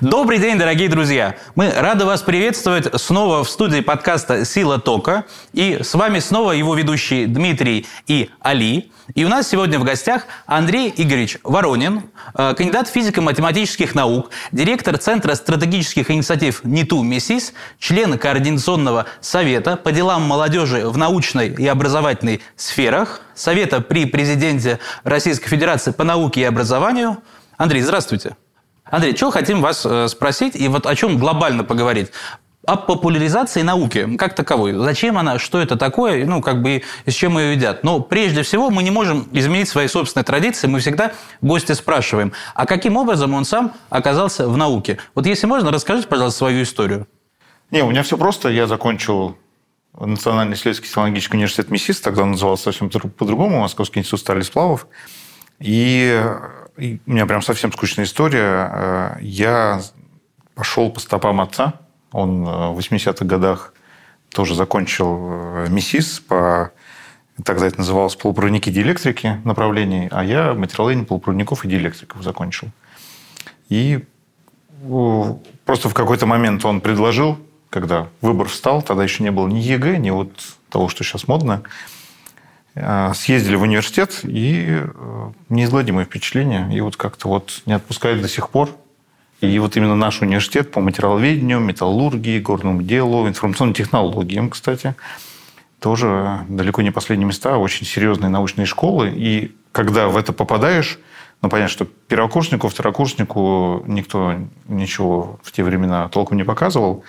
Добрый день, дорогие друзья! Мы рады вас приветствовать снова в студии подкаста «Сила тока». И с вами снова его ведущие Дмитрий и Али. И у нас сегодня в гостях Андрей Игоревич Воронин, э, кандидат физико-математических наук, директор Центра стратегических инициатив НИТУ МИСИС, член Координационного совета по делам молодежи в научной и образовательной сферах, Совета при президенте Российской Федерации по науке и образованию. Андрей, здравствуйте. Андрей, что хотим вас э, спросить и вот о чем глобально поговорить? о популяризации науки как таковой. Зачем она, что это такое, ну, как бы, с чем ее едят. Но прежде всего мы не можем изменить свои собственные традиции. Мы всегда гостя спрашиваем, а каким образом он сам оказался в науке? Вот если можно, расскажите, пожалуйста, свою историю. Не, у меня все просто. Я закончил Национальный исследовательский технологический университет МИСИС, тогда он назывался совсем по-другому, Московский институт стали сплавов. И у меня прям совсем скучная история. Э, я пошел по стопам отца. Он э, в 80-х годах тоже закончил э, МИСИС по тогда это называлось полупроводники диэлектрики направлений, а я материаловедение полупроводников и диэлектриков закончил. И просто в какой-то момент он предложил, когда выбор встал, тогда еще не было ни ЕГЭ, ни вот того, что сейчас модно, съездили в университет, и э, неизгладимое впечатление. И вот как-то вот не отпускает до сих пор. И вот именно наш университет по материаловедению, металлургии, горному делу, информационным технологиям, кстати, тоже далеко не последние места, а очень серьезные научные школы. И когда в это попадаешь, ну, понятно, что первокурснику, второкурснику никто ничего в те времена толком не показывал.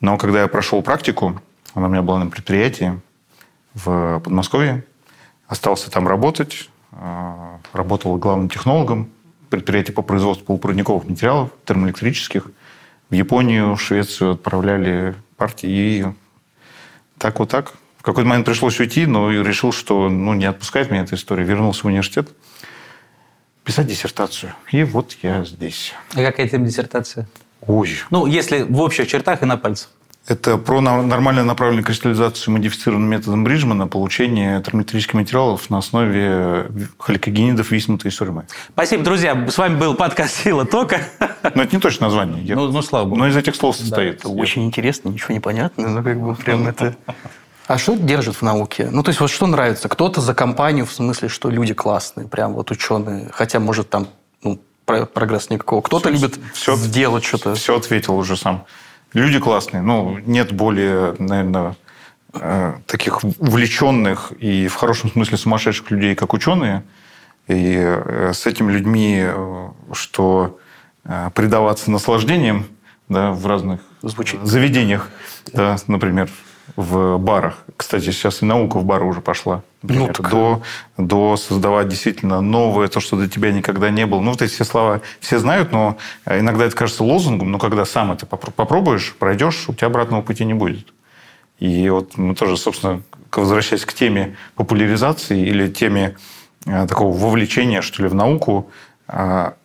Но когда я прошел практику, она у меня была на предприятии в Подмосковье, Остался там работать, а, работал главным технологом предприятия по производству полупроводниковых материалов термоэлектрических. В Японию, в Швецию отправляли партии. И так вот так. В какой-то момент пришлось уйти, но решил, что ну, не отпускает меня эта история. Вернулся в университет писать диссертацию. И вот я здесь. А какая тема диссертация? Ой. Ну, если в общих чертах и на пальцах. Это про нормально направленную кристаллизацию модифицированным методом Бриджмана получение термоэлектрических материалов на основе халикогенидов виснутой сурьмы. Спасибо, друзья. С вами был подкаст «Сила тока». Но это не точно название. Я... Ну, ну, слава богу. Но из этих слов состоит. Да, очень интересно, ничего не понятно, но как бы прям это... А что держит в науке? Ну, то есть, вот что нравится? Кто-то за компанию, в смысле, что люди классные, прям вот ученые, хотя, может, там ну, прогресс никакого. Кто-то любит все, сделать что-то. Все ответил уже сам. Люди классные. Ну, нет более, наверное, э, таких увлеченных и в хорошем смысле сумасшедших людей, как ученые. И э, с этими людьми, э, что предаваться наслаждениям да, в разных Звучит. заведениях, да, например, в барах. Кстати, сейчас и наука в бары уже пошла. Например, ну, так... до, до создавать действительно новое, то, что до тебя никогда не было. Ну, вот эти все слова все знают, но иногда это кажется лозунгом, но когда сам это попробуешь, пройдешь, у тебя обратного пути не будет. И вот мы тоже, собственно, возвращаясь к теме популяризации или теме э, такого вовлечения, что ли, в науку,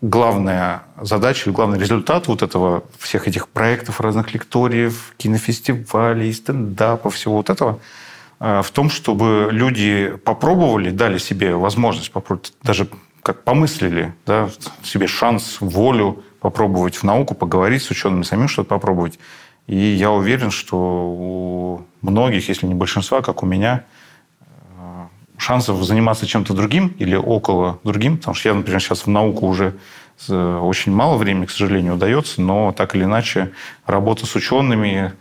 главная задача главный результат вот этого, всех этих проектов, разных лекториев, кинофестивалей, стендапов, всего вот этого, а, в том, чтобы люди попробовали, дали себе возможность попробовать, даже как помыслили, да, себе шанс, волю попробовать в науку, поговорить с учеными, самим что-то попробовать. И я уверен, что у многих, если не большинства, как у меня, шансов заниматься чем-то другим или около другим, потому что я, например, сейчас в науку уже очень мало времени, к сожалению, удается, но так или иначе работа с учеными,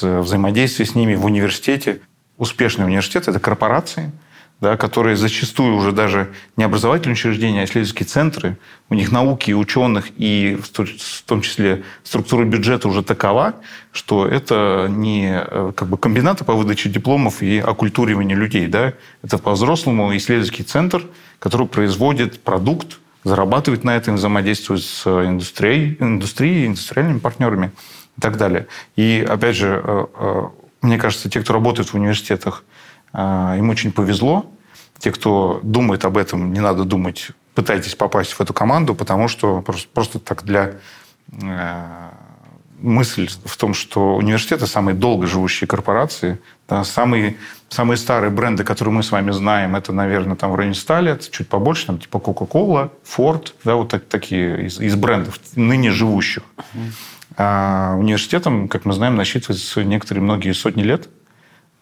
взаимодействие с ними в университете. Успешный университет – это корпорации – да, которые зачастую уже даже не образовательные учреждения, а исследовательские центры, у них науки и ученых, и в том числе структура бюджета уже такова, что это не э, как бы комбинаты по выдаче дипломов и оккультуриванию людей. Да? Это по-взрослому исследовательский центр, который производит продукт, зарабатывает на этом, взаимодействует с индустрией, индустрией индустриальными партнерами и так далее. И, опять же, э, э, мне кажется, те, кто работает в университетах, им очень повезло. Те, кто думает об этом, не надо думать, пытайтесь попасть в эту команду, потому что просто, просто так для, э, мысль в том, что университеты самые долго живущие корпорации, да, самые, самые старые бренды, которые мы с вами знаем, это, наверное, там в районе 100 лет, чуть побольше, там типа Coca-Cola, Ford, да, вот так, такие из, из брендов ныне живущих. А университетам, как мы знаем, насчитывается некоторые многие сотни лет.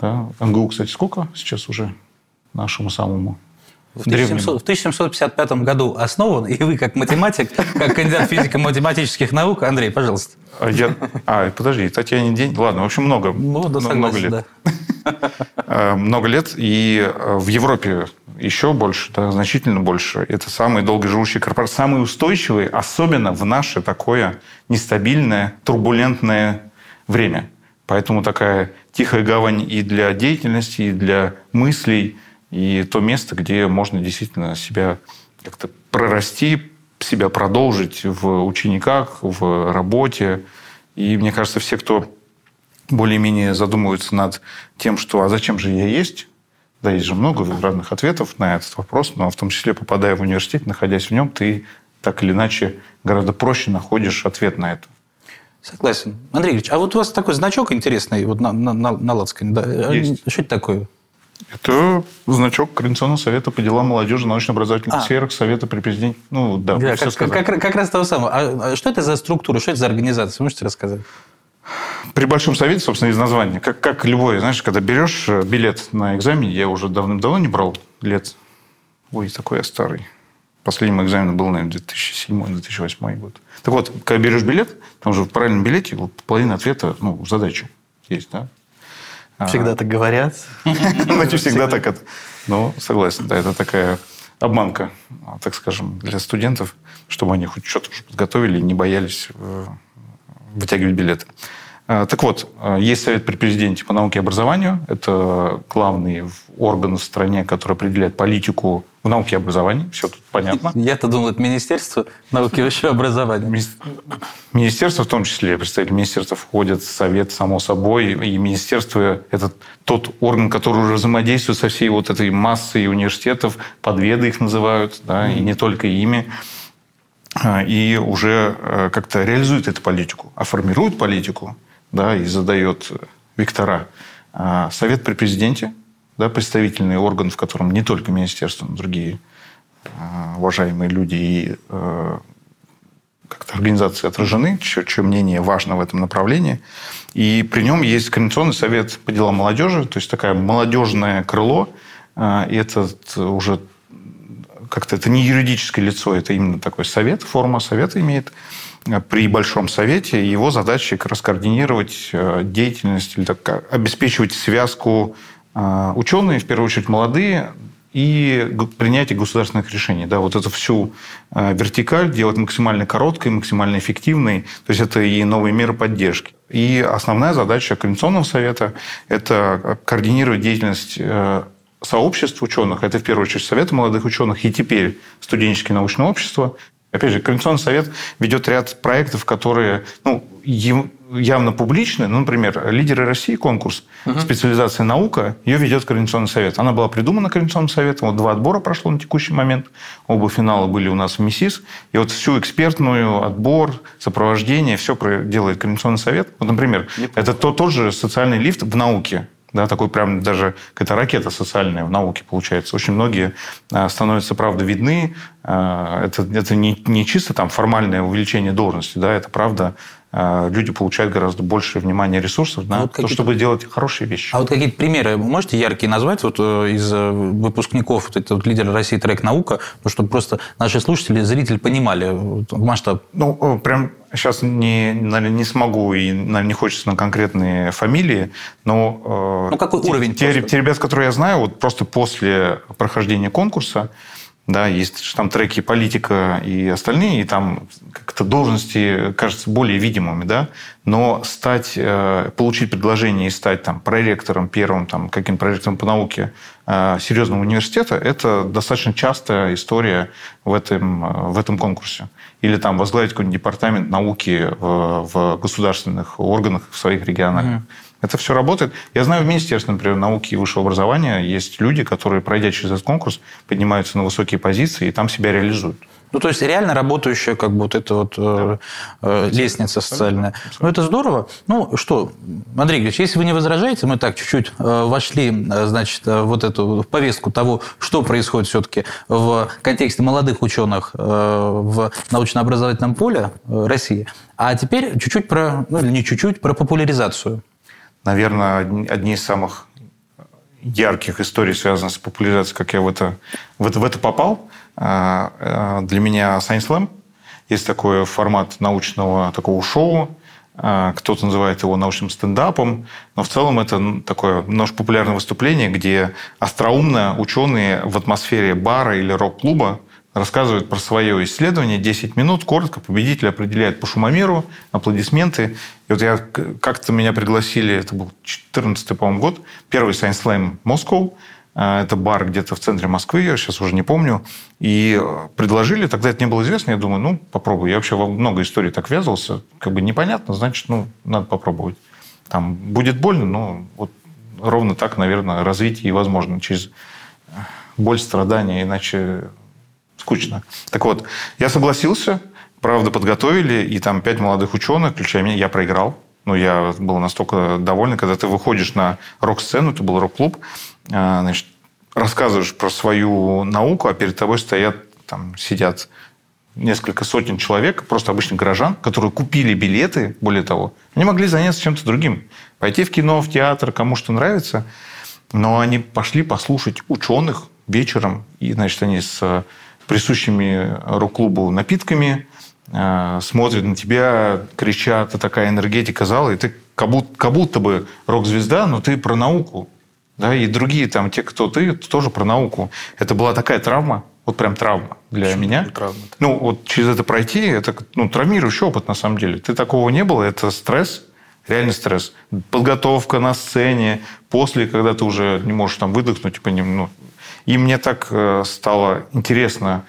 Да. МГУ, кстати, сколько сейчас уже нашему самому в 1700, в 1755 году основан, и вы, как математик, как кандидат физико-математических наук, Андрей, пожалуйста. А, я, а подожди, Татьяне день. Ладно, в общем, много. Ну, да, согласен, много лет. Да. много лет. И э, в Европе еще больше, да, значительно больше. Это самые долгоживущие корпорации, самые устойчивые, особенно в наше такое нестабильное, турбулентное время. Поэтому такая тихая гавань и для деятельности, и для мыслей, и то место, где можно действительно себя как-то прорасти, себя продолжить в учениках, в работе. И мне кажется, все, кто более-менее задумываются над тем, что «а зачем же я есть?», да, есть же много разных ответов на этот вопрос, но в том числе, попадая в университет, находясь в нем, ты так или иначе гораздо проще находишь ответ на это. Согласен. Андрей Ильич, а вот у вас такой значок интересный вот на, на, на, на лацкане. Да? Есть. Что это такое? Это значок Координационного совета по делам молодежи научно-образовательных а. сферах Совета при президенте. Ну, да, да как, как, как, как раз того самого. А, а что это за структура, что это за организация? Можете рассказать? При Большом Совете, собственно, из названия. Как, как любой, знаешь, когда берешь э, билет на экзамен, я уже давным-давно не брал лет. Ой, такой я старый. Последний мой экзамен был, наверное, 2007-2008 год. Так вот, когда берешь билет, там же в правильном билете половина ответа, ну, задачу есть, да? Всегда так говорят. Ну, не всегда так это. Ну, согласен, да, это такая обманка, так скажем, для студентов, чтобы они хоть что-то уже подготовили и не боялись э, вытягивать билеты. А, так вот, а, есть Совет при президенте по науке и образованию. Это главный орган в стране, который определяет политику в науке и образовании. Все тут понятно. Я-то думал, это Министерство науки и высшего образования. Министерство в том числе, представители министерства входят в Совет, само собой. И министерство – это тот орган, который уже взаимодействует со всей вот этой массой университетов, подведы их называют, да, и не только ими а, и уже э, как-то реализует эту политику, а формирует политику да, и задает вектора. А совет при президенте, да, представительный орган, в котором не только министерство, но другие а, уважаемые люди и э, как-то организации отражены, чье, мнение важно в этом направлении. И при нем есть Координационный совет по делам молодежи, то есть такое молодежное крыло. А, и этот уже как-то это не юридическое лицо, это именно такой совет, форма совета имеет при Большом Совете. Его задача как раз координировать э, деятельность, или так, обеспечивать связку э, ученые, в первую очередь молодые, и принятие государственных решений. Да, вот эту всю э, вертикаль делать максимально короткой, максимально эффективной. То есть это и новые меры поддержки. И основная задача Координационного совета – это координировать деятельность сообществ ученых, это в первую очередь Совета молодых ученых и теперь студенческое научное общество, Опять же, Координационный совет ведет ряд проектов, которые ну, явно публичны. Ну, например, «Лидеры России» конкурс, угу. специализация наука, ее ведет Координационный совет. Она была придумана Координационным советом. Вот два отбора прошло на текущий момент. Оба финала были у нас в МИСИС. И вот всю экспертную, отбор, сопровождение, все делает Координационный совет. Вот, например, это тот, тот же социальный лифт в науке да, такой прям даже какая-то ракета социальная в науке получается. Очень многие а, становятся, правда, видны. А, это, это не, не чисто там формальное увеличение должности, да, это правда люди получают гораздо больше внимания ресурсов на вот то, чтобы делать хорошие вещи. А вот какие-то примеры можете яркие назвать вот э, из э, выпускников вот это вот лидер России трек наука, ну, чтобы просто наши слушатели, зрители понимали масштаб? Ну, прям сейчас не, наверное, не смогу и, наверное, не хочется на конкретные фамилии, но... Э, ну, какой те, уровень? Те, те ребят, которые я знаю, вот просто после прохождения конкурса, да, есть там треки политика и остальные, и там как-то должности кажутся более видимыми, да, но стать, э, получить предложение и стать там проректором первым, там, каким проректором по науке э, серьезного университета, это достаточно частая история в этом, э, в этом конкурсе. Или там возглавить какой-нибудь департамент науки в, в государственных органах в своих регионах. Mm-hmm. Это все работает. Я знаю, в Министерстве, например, науки и высшего образования есть люди, которые, пройдя через этот конкурс, поднимаются на высокие позиции и там себя реализуют. Ну, то есть реально работающая как бы вот эта вот э, э, лестница социальная. Ну, это здорово. Ну, что, Андрей Ильич, если вы не возражаете, мы так чуть-чуть э, вошли, э, значит, э, вот эту повестку того, что происходит все-таки в контексте молодых ученых э, в научно-образовательном поле России. А теперь чуть-чуть про, ну, или не чуть-чуть, про популяризацию. Наверное, одни- из самых ярких историй, связанных с популяризацией, как я в это, в это, в это попал. А, а, Для меня Science Slam есть такой формат научного такого шоу. А, Кто-то называет его научным стендапом, но в целом это такое немножко популярное выступление, где остроумно ученые в атмосфере бара или рок-клуба рассказывают про свое исследование 10 минут, коротко, победитель определяет по шумомеру, аплодисменты. И вот я как-то меня пригласили, это был 14 по-моему, год, первый Science Slam Moscow, А, это бар где-то в центре Москвы, я сейчас уже не помню. И э, предложили, тогда это не было известно, я думаю, ну, попробую. Я вообще во много историй так ввязывался, как бы непонятно, значит, ну, надо попробовать. Там будет больно, но вот ровно так, наверное, развитие и возможно через боль, страдания, иначе скучно. Так вот, я согласился, правда, подготовили, и там пять молодых ученых, включая меня, я проиграл. Ну, я был настолько доволен, когда ты выходишь на рок-сцену, это был рок-клуб, а, значит, рассказываешь про свою науку, а перед тобой стоят, там, сидят несколько сотен человек, просто обычных горожан, которые купили билеты, более того, они могли заняться чем-то другим. Пойти в кино, в театр, кому что нравится. Но они пошли послушать ученых вечером, и, значит, они с присущими рок-клубу напитками, э, смотрят на тебя, кричат, это такая энергетика зала, и ты как будто, как будто бы рок-звезда, но ты про науку. Да, и другие там, те, кто ты, тоже про науку. Это была такая травма, вот прям травма для Почему меня. травма? Ну, вот через это пройти, это ну, травмирующий опыт на самом деле. Ты такого не было, это стресс, реальный стресс. Подготовка на сцене, после, когда ты уже не можешь там выдохнуть, типа, ну, и мне так э, стало интересно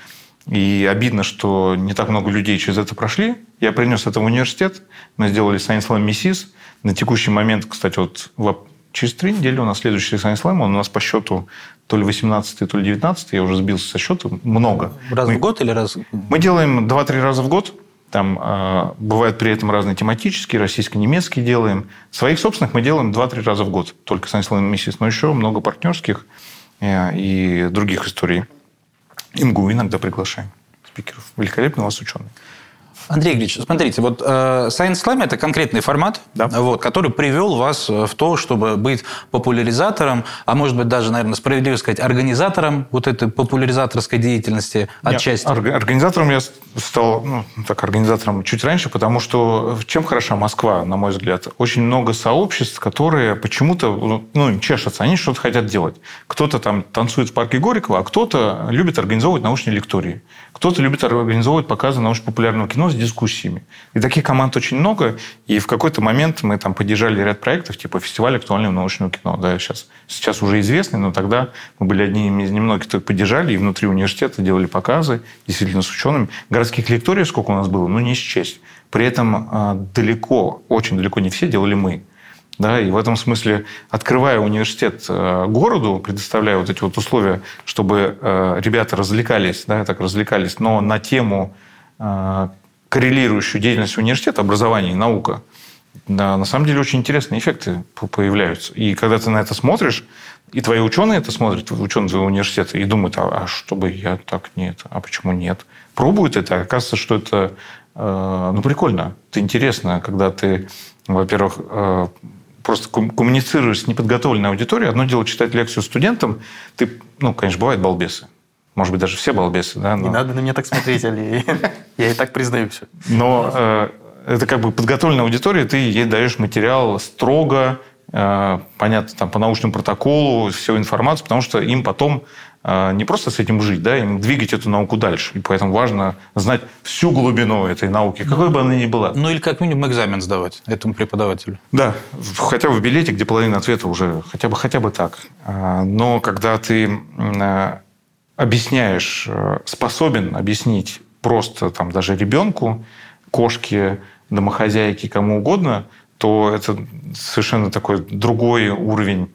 и обидно, что не так много людей через это прошли. Я принес это в университет. Мы сделали Science Slam Миссис. На текущий момент, кстати, вот через три недели у нас следующий Science Slam. Он у нас по счету то ли 18 то ли 19 Я уже сбился со счета. Много. Раз Мы- в год или раз... мы делаем 2-3 раза в год. Там э, бывают при этом разные тематические, российско-немецкие делаем. Своих собственных мы делаем 2-3 раза в год. Только Science Slam Миссис. Но еще много партнерских и других историй. ИМГУ иногда приглашаем спикеров. Великолепный у вас ученый. Андрей Ильич, смотрите, вот э, Science Slam – это конкретный формат, Да. вот, который привел вас э, в то, чтобы быть популяризатором, а может быть даже, наверное, справедливо сказать, организатором вот этой популяризаторской деятельности отчасти. Нет, орг- Организатором я стал, ну, так, организатором чуть раньше, потому что чем хороша Москва, на мой взгляд? Очень много сообществ, которые почему-то, ну, ну, им чешутся, они что-то хотят делать. Кто-то там танцует в парке Горького, а кто-то любит организовывать научные лектории. Кто-то любит организовывать показы научно-популярного кино с дискуссиями. И таких команд очень много. И в какой-то момент мы там поддержали ряд проектов, типа фестиваль актуального научного кино. Да, сейчас, сейчас уже известный, но тогда мы были одними из немногих, кто поддержали, и внутри университета делали показы, действительно с учеными. Городских лекторий сколько у нас было, ну, не счесть. При этом а, далеко, очень далеко не все делали мы. Да, и в этом смысле, открывая университет э, городу, предоставляя вот эти вот условия, чтобы э, ребята развлекались, да, так развлекались, но на тему коррелирующую деятельность университета, образование и наука, да, на самом деле очень интересные эффекты по- появляются. И когда ты на это смотришь, и твои ученые это смотрят, ученые твоего университета, и думают, а, а что бы я так нет, а почему нет? Пробуют это, а оказывается, что это э, ну, прикольно, это интересно, когда ты, во-первых, э, просто ком- коммуницируешь с неподготовленной аудиторией. Одно дело читать лекцию студентам. Ты, ну, конечно, бывают балбесы. Может быть, даже все балбесы, да? Не но- надо на меня так смотреть, Али. Я и так признаю все. но э, это как бы подготовленная аудитория, ты ей даешь материал строго, э, понятно, там, по научному протоколу, всю информацию, потому что им потом э, не просто с этим жить, да, им двигать эту науку дальше. И поэтому важно знать всю глубину этой науки, какой бы она ни была. Ну или как минимум экзамен сдавать этому преподавателю. Да, хотя бы в билете, где половина ответа уже хотя бы, хотя бы так. А, Но когда ты объясняешь, э, способен объяснить просто там даже ребенку, кошке, домохозяйке, кому угодно, то это совершенно такой другой уровень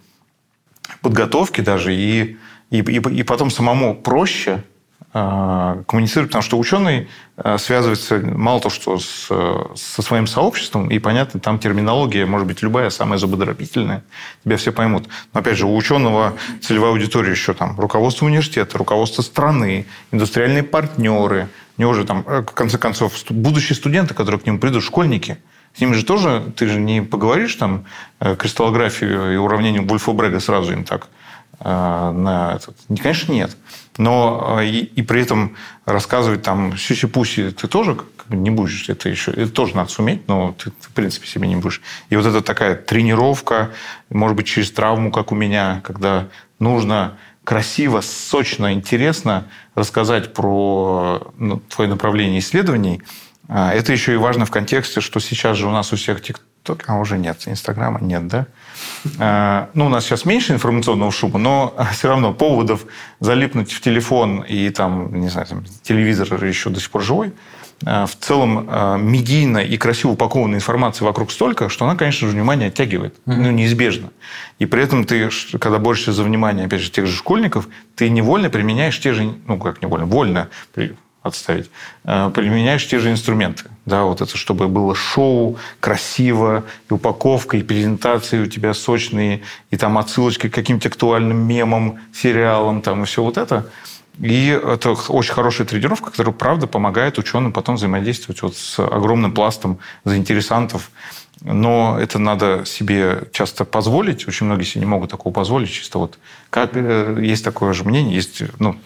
подготовки даже, и, и, и, потом самому проще коммуницировать, потому что ученый э, связывается мало то, что с, со своим сообществом, и, понятно, там терминология может быть любая, самая зубодробительная, тебя все поймут. Но, опять же, у ученого целевая аудитория еще там руководство университета, руководство страны, индустриальные партнеры, у него же там, в конце концов, будущие студенты, которые к нему придут, школьники – с ними же тоже, ты же не поговоришь там кристаллографию и уравнение Вульфа-Брега сразу им так Э, на этот? Конечно, нет. Но э, и, и при этом рассказывать там сюси-пуси ты тоже не будешь. Это еще это тоже надо суметь, но ты, ты, в принципе, себе не будешь. И вот это такая тренировка, может быть, через травму, как у меня, когда нужно красиво, сочно, интересно рассказать про ну, твое направление исследований. А, это еще и важно в контексте, что сейчас же у нас у всех ТикТок, а уже нет, Инстаграма нет, да? Э, ну, у нас сейчас меньше информационного шума, но все равно поводов залипнуть в телефон и там, не знаю, там, телевизор еще до сих пор живой, э, в целом э, медийно и красиво упакованной информации вокруг столько, что она, конечно же, внимание оттягивает. Ну, неизбежно. И при этом ты, когда борешься за внимание, опять же, тех же школьников, ты невольно применяешь те же, ну, как невольно, вольно отставить, э, применяешь те же инструменты. Да, вот это, чтобы было шоу, красиво, и упаковка, и презентации у тебя сочные, и там отсылочки к каким-то актуальным мемам, сериалам, там, и все вот это. И это очень хорошая тренировка, которая, правда, помогает ученым потом взаимодействовать вот с огромным пластом заинтересантов, но это надо себе часто позволить. Очень многие себе не могут такого позволить. Чисто вот как э, есть такое же мнение, есть ну,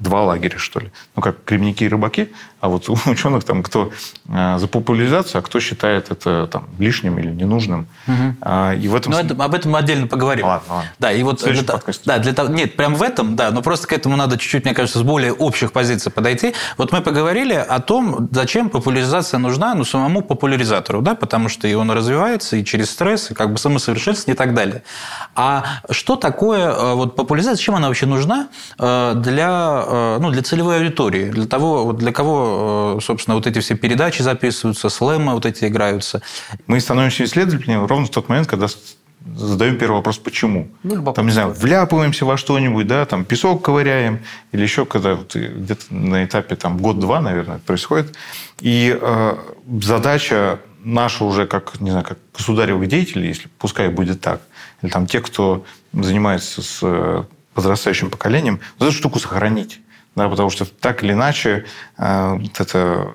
два лагеря, что ли. Ну, как кремники и рыбаки, а вот у ученых там кто э, за популяризацию, а кто считает это там лишним или ненужным. Угу. И в этом... Ну, это, об этом мы отдельно поговорим. Ладно, ладно. Да, и вот для, да, для того, нет, прям в этом, да, но просто к этому надо чуть-чуть, мне кажется, с более общих позиций подойти. Вот мы поговорили о том, зачем популяризация нужна, ну, самому популяризатору, да, потому что и развивается, и через стресс, и как бы самосовершенствование и так далее. А что такое э, вот популяризация, зачем она вообще нужна э, для, э, ну, для целевой аудитории, для того, для кого, собственно, вот эти все передачи записываются, слэмы вот эти играются? Мы становимся исследователями ровно в тот момент, когда задаем первый вопрос, почему. Ну, там, не знаю, вляпываемся во что-нибудь, да, там песок ковыряем, или еще когда вот, где-то на этапе там год-два, наверное, это происходит. И э, задача наша уже как, не знаю, как государевых деятелей, если пускай будет так, или там те, кто занимается с э, подрастающим поколением, вот эту штуку сохранить. Да, потому что так или иначе э, вот это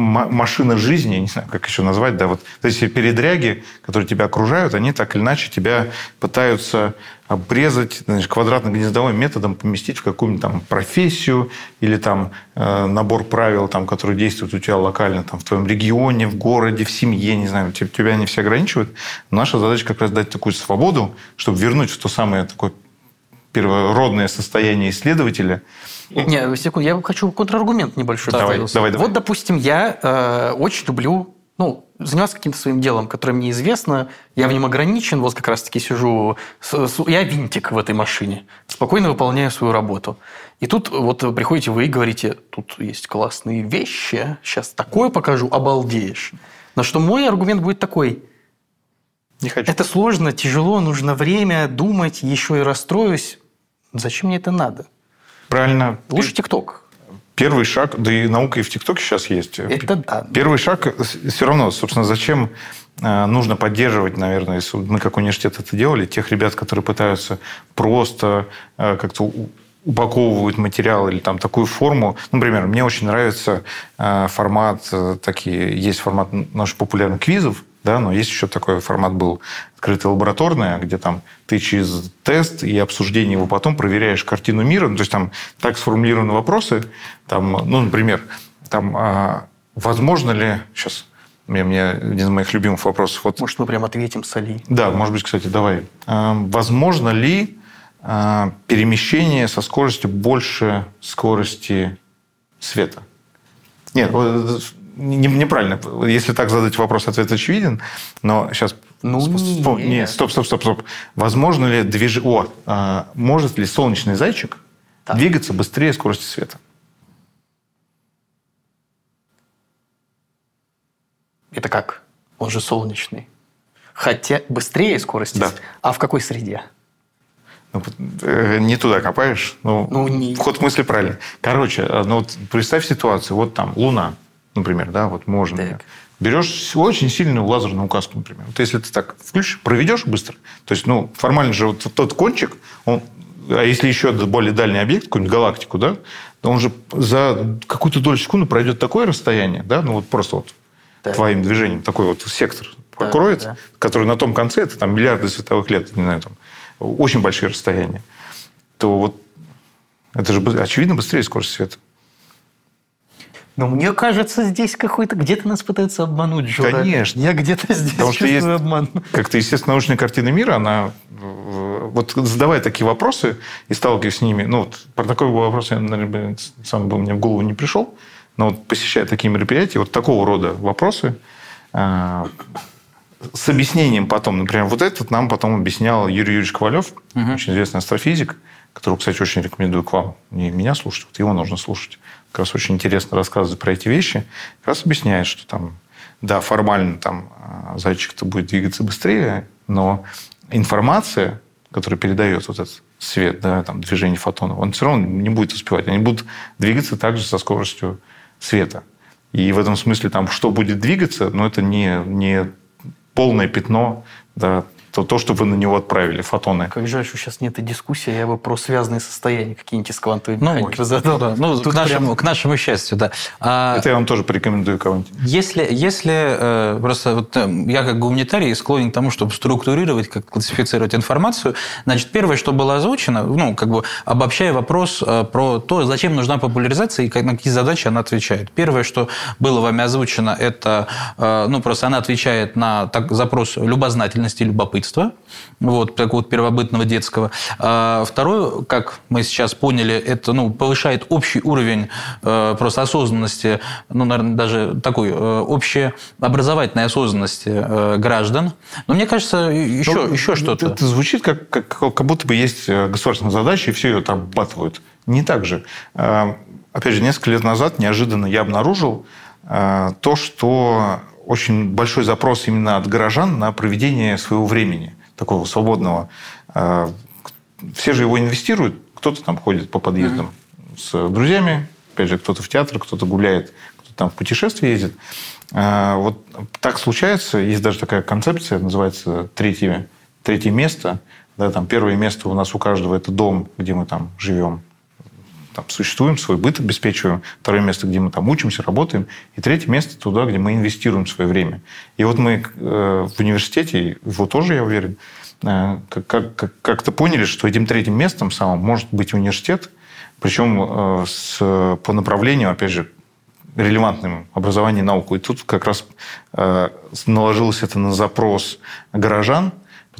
машина жизни, не знаю, как еще назвать, да, вот эти передряги, которые тебя окружают, они так или иначе тебя пытаются обрезать квадратно-гнездовым методом, поместить в какую-нибудь там профессию или там э, набор правил, там, которые действуют у тебя локально, там, в твоем регионе, в городе, в семье, не знаю, тебя они все ограничивают. Наша задача как раз дать такую свободу, чтобы вернуть в то самое такое первородное состояние исследователя – не, секунду, я хочу контраргумент небольшой. Давай, давай, давай. Вот, допустим, я э, очень люблю ну, заниматься каким-то своим делом, которое мне известно, я в нем ограничен, вот как раз-таки сижу, я винтик в этой машине, спокойно выполняю свою работу. И тут вот приходите вы и говорите, тут есть классные вещи, сейчас такое покажу, обалдеешь. На что мой аргумент будет такой, не хочу. Это сложно, тяжело, нужно время думать, еще и расстроюсь. Зачем мне это надо? Правильно. Лучше ТикТок. Первый шаг, да и наука и в ТикТоке сейчас есть. Это да. Первый шаг, все равно, собственно, зачем э, нужно поддерживать, наверное, если мы как университет это делали, тех ребят, которые пытаются просто э, как-то упаковывают материал или там такую форму. Например, мне очень нравится э, формат, такие, есть формат наших популярных квизов, да, но есть еще такой формат был открытый лабораторный, где там ты через тест и обсуждение его потом проверяешь картину мира. Ну, то есть там так сформулированы вопросы. Там, ну, например, там, а, возможно ли... Сейчас мне, мне один из моих любимых вопросов. Вот, может, мы прям ответим с Али? Да, может быть, кстати, давай. А, возможно ли а, перемещение со скоростью больше скорости света? Нет, неправильно. Если так задать вопрос, ответ очевиден. Но сейчас... Ну, стоп, нет. нет, стоп, стоп, стоп, стоп. Возможно ли движение... О, а, может ли солнечный зайчик так. двигаться быстрее скорости света? Это как? Он же солнечный. Хотя быстрее скорости. Да. А в какой среде? Ну, э, не туда копаешь. Ну, Ну, не- Ход мысли правильный. Короче, э, ну, вот представь ситуацию. Вот там Луна, например, да, вот можно. Так. Берешь очень сильную лазерную указку, например. Вот если ты так включишь, проведешь быстро, то есть, ну, формально же вот тот кончик, он, а если еще более дальний объект, какую-нибудь галактику, да, то он же за какую-то долю секунды пройдет такое расстояние, да, ну, вот просто вот Так. твоим движением такой вот сектор покроет, да. который на том конце, это там миллиарды световых лет, не знаю, там, очень большие расстояния, то вот это же, очевидно, быстрее скорость света. Но мне кажется, здесь какой-то... Где-то нас пытаются обмануть, Жора. Конечно. Я где-то здесь Потому чувствую есть обман. как-то естественно научная картина мира, она э, вот задавая такие вопросы и сталкиваясь с ними, ну вот про такой вопрос я, наверное, сам бы мне в голову не пришел, но вот посещая такие мероприятия, вот такого рода вопросы э, с объяснением потом, например, вот этот нам потом объяснял Юрий Юрьевич Ковалев, очень известный астрофизик, которого, кстати, очень рекомендую к вам, не меня слушать, вот его нужно слушать. Как раз очень интересно рассказывает про эти вещи. Как раз объясняет, что там, да, формально там а, зайчик-то будет двигаться быстрее, но информация, которая передает вот этот свет, да, там, движение фотонов, он все равно не будет успевать. Они будут двигаться также со скоростью света. И в этом смысле там, что будет двигаться, но это не, не полное пятно, да, то, то, что вы на него отправили, фотоны. Как жаль, что сейчас нет и дискуссии, я бы про связанные состояния какие-нибудь из квантовой Ну, механики задал. да, ну, к нашему, прям- к нашему счастью, да. А, Это я вам тоже порекомендую кого-нибудь. Если, если э, просто вот, э, я как гуманитарий склонен к тому, чтобы структурировать, как классифицировать информацию, значит, первое, что было озвучено, ну, как бы обобщая вопрос э, про то, зачем нужна популяризация и как- на какие задачи она отвечает. Первое, что было вами озвучено, это, ну, просто она отвечает на так, запрос любознательности, любопытства, вот, так вот, первобытного детского. А второе, как мы сейчас поняли, это, ну, повышает общий уровень э, просто осознанности, ну, наверное, даже такой э, общеобразовательной осознанности э, граждан. Но мне кажется, еще, Ну, еще что-то. Это звучит как, как, как будто бы есть э, государственная задача, и все ее отрабатывают. Не так же. Э, Опять же, несколько лет назад неожиданно я обнаружил э, то, что очень большой запрос именно от горожан на проведение своего времени, такого свободного. Э, Все же его инвестируют. Кто-то там ходит по подъездам с друзьями, опять же, кто-то в театр, кто-то гуляет, кто-то там в путешествие ездит. А, Вот так случается, есть даже такая концепция, называется третье, третье место. Да, там первое место у нас у каждого это дом, где мы там живем, там, существуем, свой быт обеспечиваем. Второе место, где мы там учимся, работаем. И третье место туда, где мы инвестируем свое время. И вот мы э, в университете, его тоже, я уверен, э, как- как- как-то поняли, что этим третьим местом самым может быть университет, причем э, с, по направлению, опять же, релевантным образованию и науку. И тут как раз наложилось это на запрос горожан,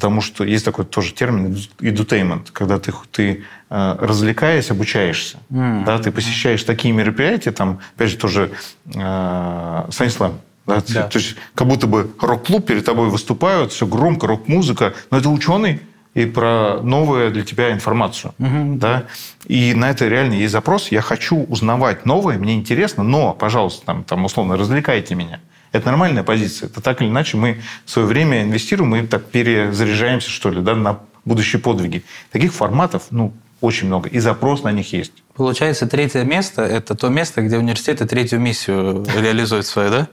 потому что есть такой тоже термин edutainment, когда ты, ты э, развлекаясь, обучаешься. Да, ты посещаешь такие мероприятия, там, опять же, тоже э, Станислав, да, Да. то есть как будто бы рок-клуб перед тобой выступают, все громко, рок-музыка, но это ученый и про новую для тебя информацию. Да? И на это реально есть запрос. Я хочу узнавать новое, мне интересно, но, пожалуйста, там, там условно, развлекайте меня. Это нормальная позиция. Это так или иначе мы свое время инвестируем, мы так перезаряжаемся, что ли, да, на будущие подвиги. Таких форматов, ну, очень много. И запрос на них есть. Получается, третье место – это то место, где университеты третью миссию реализуют свою, да?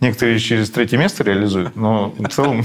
Некоторые через третье место реализуют, но в целом...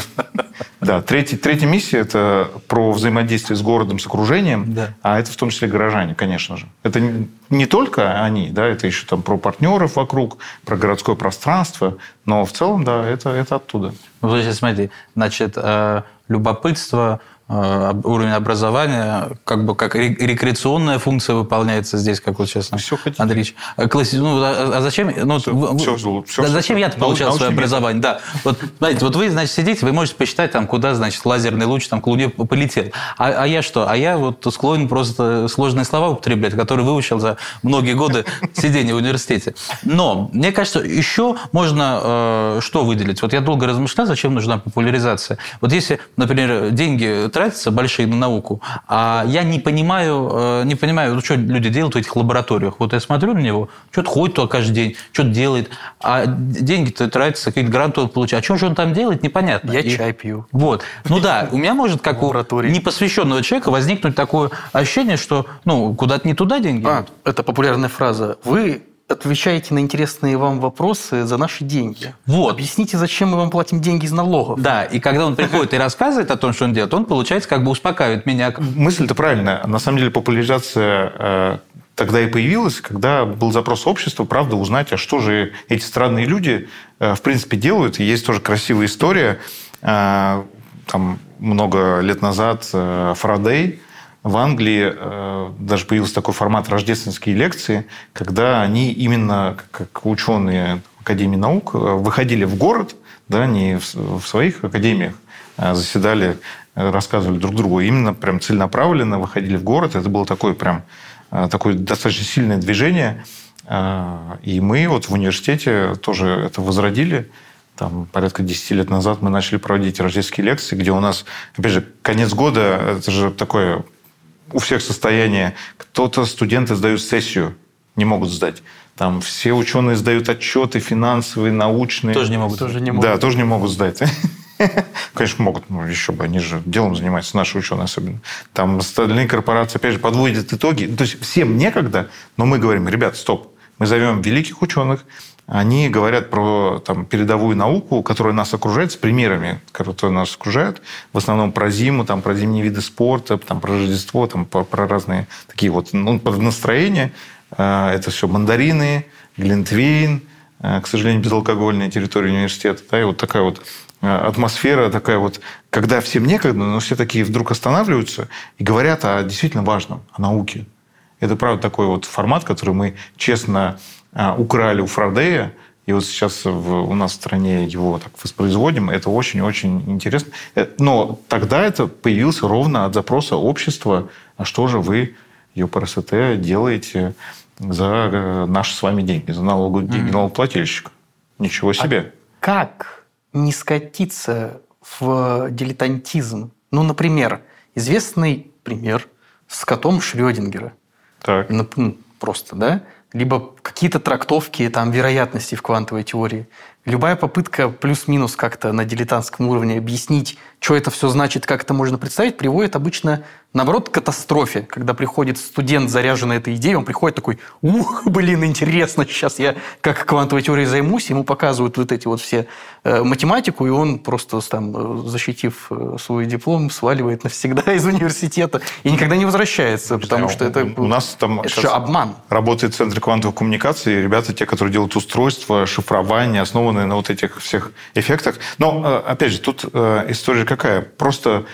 Да, третий, третья миссия – это про взаимодействие с городом, с окружением, Да. а это в том числе горожане, конечно же. Это не- только они, да, это еще там про партнеров вокруг, про городское пространство, но в целом, да, это, это оттуда. Ну, вот сейчас смотри, значит, э, любопытство, уровень образования, как бы как ре- рекреационная функция выполняется здесь, как вот сейчас Всё хотите. Андрей Ильич. Э, класси- Ну, а, а зачем? Ну, Всё, вы- всё, всё, да зачем Нау- получал свое образование? Да. Вот, знаете, вот вы, значит, сидите, вы можете посчитать, там, куда, значит, лазерный луч там, к Луне полетел. А, а я что? А я вот склонен просто сложные слова употреблять, которые выучил за многие годы сидения в университете. Но, мне кажется, еще можно э, что выделить? Вот я долго размышлял, зачем нужна популяризация. Вот если, например, деньги тратятся большие на науку, а я не понимаю, э, не понимаю, ну, что люди делают в этих лабораториях. Вот я смотрю на него, что-то ходит туда каждый день, что-то делает, а деньги-то тратятся, какие-то гранты он получает. А что же он там делает, непонятно. Я И- чай пью. Вот. Ну да, у меня может, как у непосвященного человека, возникнуть такое ощущение, что ну, куда-то не туда деньги А, это популярная фраза. Вы отвечаете на интересные вам вопросы за наши деньги. Вот. Объясните, зачем мы вам платим деньги из налогов. Да, и когда он приходит и рассказывает о том, что он делает, он, получается, как бы успокаивает меня. Мысль-то правильная. На самом деле популяризация э, тогда и появилась, когда был запрос общества, правда, узнать, а что же эти странные люди э, в принципе делают. И есть тоже красивая история. Э, там много лет назад э, Фарадей в Англии э, даже появился такой формат рождественские лекции, когда они именно как ученые Академии наук э, выходили в город, да, не в, в своих академиях, а заседали, э, рассказывали друг другу. Именно прям целенаправленно выходили в город. Это было такое прям такое достаточно сильное движение. И мы вот в университете тоже это возродили. Там порядка 10 лет назад мы начали проводить рождественские лекции, где у нас, опять же, конец года, это же такое у всех состояние. Кто-то, студенты сдают сессию, не могут сдать. Там все ученые сдают отчеты финансовые, научные. Тоже не могут. Тоже не могут. Да, тоже не могут сдать. Конечно, могут, ну, еще бы, они же делом занимаются, наши ученые особенно. Там остальные корпорации, опять же, подводят итоги. То есть всем некогда, но мы говорим, ребят, стоп, мы зовем великих ученых, они говорят про там, передовую науку, которая нас окружает, с примерами, которые нас окружают. В основном про зиму, там, про зимние виды спорта, там, про Рождество, там, про, про разные такие вот ну, под настроение. Э, Это все мандарины, глинтвейн, э, к сожалению, безалкогольная территория университета. Да, и вот такая вот э, атмосфера такая вот, когда всем некогда, но все такие вдруг останавливаются и говорят о действительно важном, о науке. Это, правда, такой вот формат, который мы честно украли у Фарадея, и вот сейчас в- у нас в стране его так воспроизводим. Это очень-очень интересно. Э, Но тогда это появилось ровно от запроса общества, а что же вы, ЮПРСТ, делаете за э, наши с вами деньги, за деньги налогоплательщика? Ничего себе. Как не скатиться в дилетантизм? Ну, например, известный пример с котом Шрёдингера. Так. Ну, Просто, да? Либо какие-то трактовки там, вероятности в квантовой теории. Любая попытка плюс-минус как-то на дилетантском уровне объяснить, что это все значит, как это можно представить, приводит обычно, наоборот, катастрофе. Когда приходит студент, заряженный этой идеей, он приходит такой, ух, блин, интересно, сейчас я как квантовой теорией займусь, ему показывают вот эти вот все э, математику, и он просто там, э, защитив э, свой диплом, сваливает навсегда из университета и никогда не возвращается, потому что это... У нас там это сейчас обман. Работает Центр квантовой коммуникации. Ребята, те, которые делают устройства, шифрование, основанные на вот этих всех эффектах. Но, э, опять же, тут история какая? Просто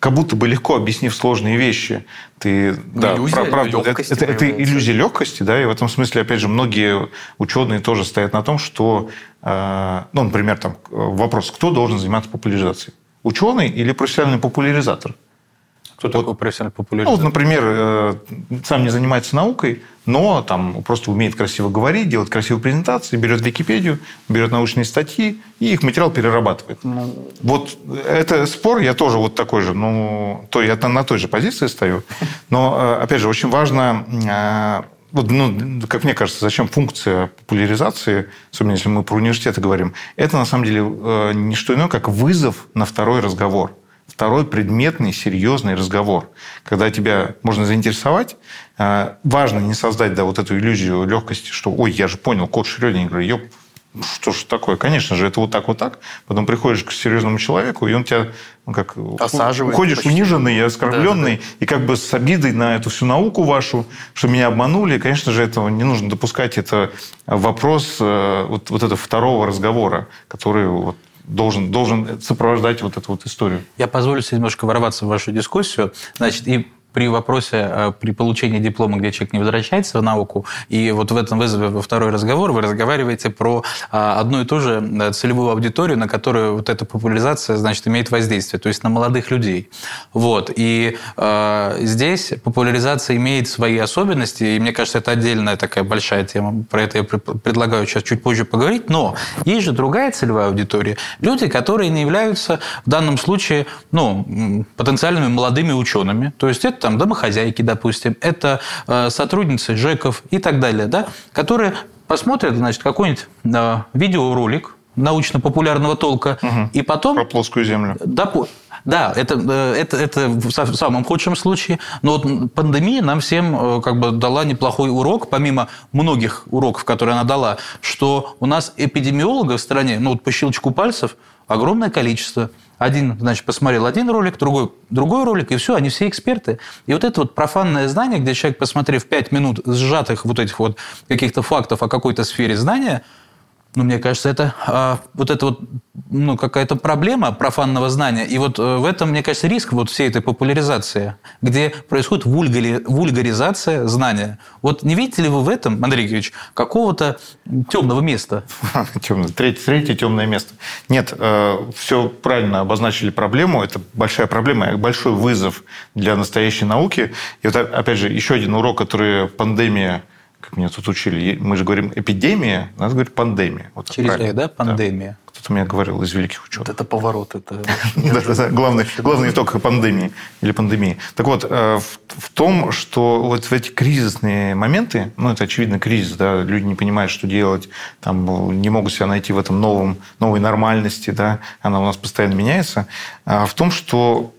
как будто бы легко объяснив сложные вещи, ты... да, иллюзия пра- правда, это, легкости это- это появляется. иллюзия легкости, да, и в этом смысле, опять же, многие ученые тоже стоят на том, что, э, ну, например, там э, вопрос, кто должен заниматься популяризацией? Ученый или профессиональный популяризатор? Кто такой профессиональный Ну, вот, популяризатор? например, э, сам не занимается наукой, но там просто умеет красиво говорить, делать красивые презентации, берет Википедию, берет научные статьи и их материал перерабатывает. Вот это спор, я тоже вот такой же, ну, то я на, на той же позиции стою. Но, э, опять же, очень важно, э, вот, ну, как мне кажется, зачем функция популяризации, особенно если мы про университеты говорим, это на самом деле э, не что иное, как вызов на второй разговор. Второй предметный, серьезный разговор. Когда тебя можно заинтересовать, э, важно не создать да, вот эту иллюзию легкости, что «Ой, я же понял, код Шрёдингера, ёп, что ж такое? Конечно же, это вот так, вот так. Потом приходишь к серьезному человеку, и он тебя ну, как Осаживает уходишь почти. униженный и оскорбленный, Да, и как бы с обидой на эту всю науку вашу, что меня обманули. Конечно же, этого не нужно допускать. Это вопрос э, вот, вот этого второго разговора, который вот должен, должен сопровождать вот эту вот историю. Я позволю себе немножко ворваться в вашу дискуссию. Значит, и при вопросе, э, при получении диплома, где человек не возвращается в науку, и вот в этом вызове во второй разговор вы разговариваете про а, одну и ту же э, целевую аудиторию, на которую вот эта популяризация, значит, имеет воздействие, то есть на молодых людей. Вот. И э, здесь популяризация имеет свои особенности, и мне кажется, это отдельная такая большая тема. Про это я предлагаю сейчас чуть позже поговорить. Но есть же другая целевая аудитория. Люди, которые не являются в данном случае ну, потенциальными молодыми учеными. То есть это там домохозяйки, допустим, это э, сотрудницы ЖЭКов и так далее, да, которые посмотрят, значит, какой-нибудь э, видеоролик научно-популярного толка, угу. и потом... Про плоскую землю. Да, да, это, э, это, это в самом худшем случае. Но вот пандемия нам всем как бы дала неплохой урок, помимо многих уроков, которые она дала, что у нас эпидемиологов в стране, ну вот по щелчку пальцев, огромное количество. Один, значит, посмотрел один ролик, другой другой ролик, и все, они все эксперты. И вот это вот профанное знание, где человек, посмотрев 5 минут сжатых вот этих вот каких-то фактов о какой-то сфере знания, ну, мне кажется, это а, вот это вот ну, какая-то проблема профанного знания. И вот э, в этом, мне кажется, риск вот всей этой популяризации, где происходит вульгари, вульгаризация знания. Вот не видите ли вы в этом, Андрей Георгиевич, какого-то темного места? Третье, третье темное место. Нет, э, все правильно обозначили проблему. Это большая проблема, большой вызов для настоящей науки. И вот, опять же, еще один урок, который пандемия как меня тут учили, мы же говорим эпидемия, надо говорить пандемия. Вот Через «э», да, пандемия. Да. Кто-то мне говорил из великих ученых. Вот это поворот. Это... главный, главный итог пандемии или пандемии. Так вот, э, в, том, что вот в эти кризисные моменты, ну, это очевидно кризис, да, люди не понимают, что делать, там, не могут себя найти в этом новом, новой нормальности, да, она у нас постоянно меняется, а в том, что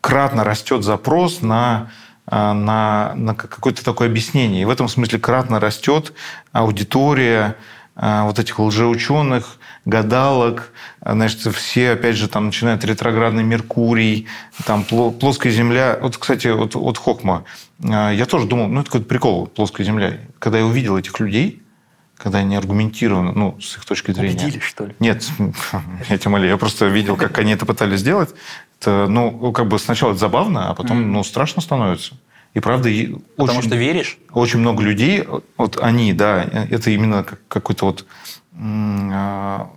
кратно растет запрос на на, на какое-то такое объяснение. И в этом смысле кратно растет аудитория а, вот этих лжеученых, гадалок, значит, все, опять же, там начинают ретроградный Меркурий, там плоская Земля. Вот, кстати, вот, вот Хокма, а, я тоже думал, ну, это какой-то прикол, плоская Земля. Когда я увидел этих людей, когда они аргументированно, ну, с их точки зрения... Убедили, что ли? Нет, я тем более, я просто видел, как они это пытались сделать. Это, ну, как бы сначала это забавно, а потом, ну, страшно становится. И правда, потому очень, что веришь. Очень много людей, вот они, да, это именно какой-то вот, а,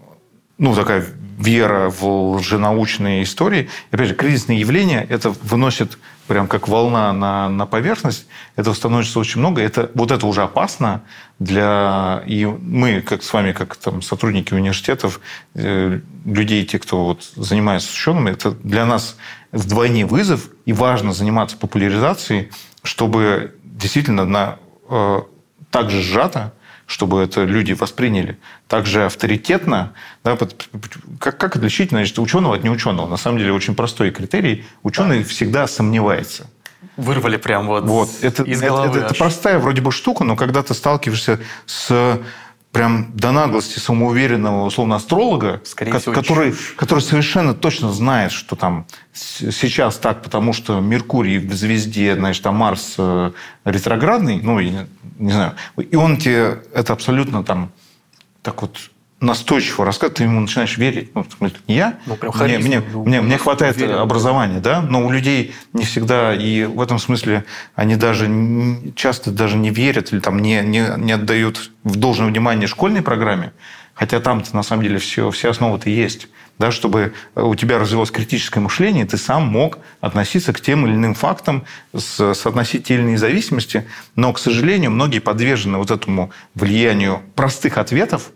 ну такая вера в лженаучные истории. И, опять же, кризисные явления это выносит прям как волна на, на поверхность. Этого становится очень много. Это, вот это уже опасно для... И мы, как с вами, как там, сотрудники университетов, э, людей, те, кто вот занимается учеными, это для нас вдвойне вызов, и важно заниматься популяризацией, чтобы действительно на, э, так же сжато, чтобы это люди восприняли так же авторитетно. Да, как, как отличить значит, ученого от неученого? На самом деле очень простой критерий. Ученый да. всегда сомневается. Вырвали прям вот, вот. Это, из головы. Это, это, это простая вроде бы штука, но когда ты сталкиваешься с прям до наглости самоуверенного, условно, астролога, Скорее всего, который, который совершенно точно знает, что там сейчас так, потому что Меркурий в звезде, значит, а Марс э, ретроградный, ну, не, не знаю, и он тебе это абсолютно там так вот настойчиво рассказывает, ты ему начинаешь верить. Ну, в смысле, не я. Ну, прям мне, мне, ну, мне, мне хватает верил. образования, да, но у людей не всегда, и в этом смысле они даже часто даже не верят или там не, не, не отдают в должное внимание школьной программе, хотя там-то на самом деле все, все основы-то есть. Да, чтобы у тебя развилось критическое мышление, ты сам мог относиться к тем или иным фактам, с, соотносить те или иные зависимости. Но, к сожалению, многие подвержены вот этому влиянию простых ответов,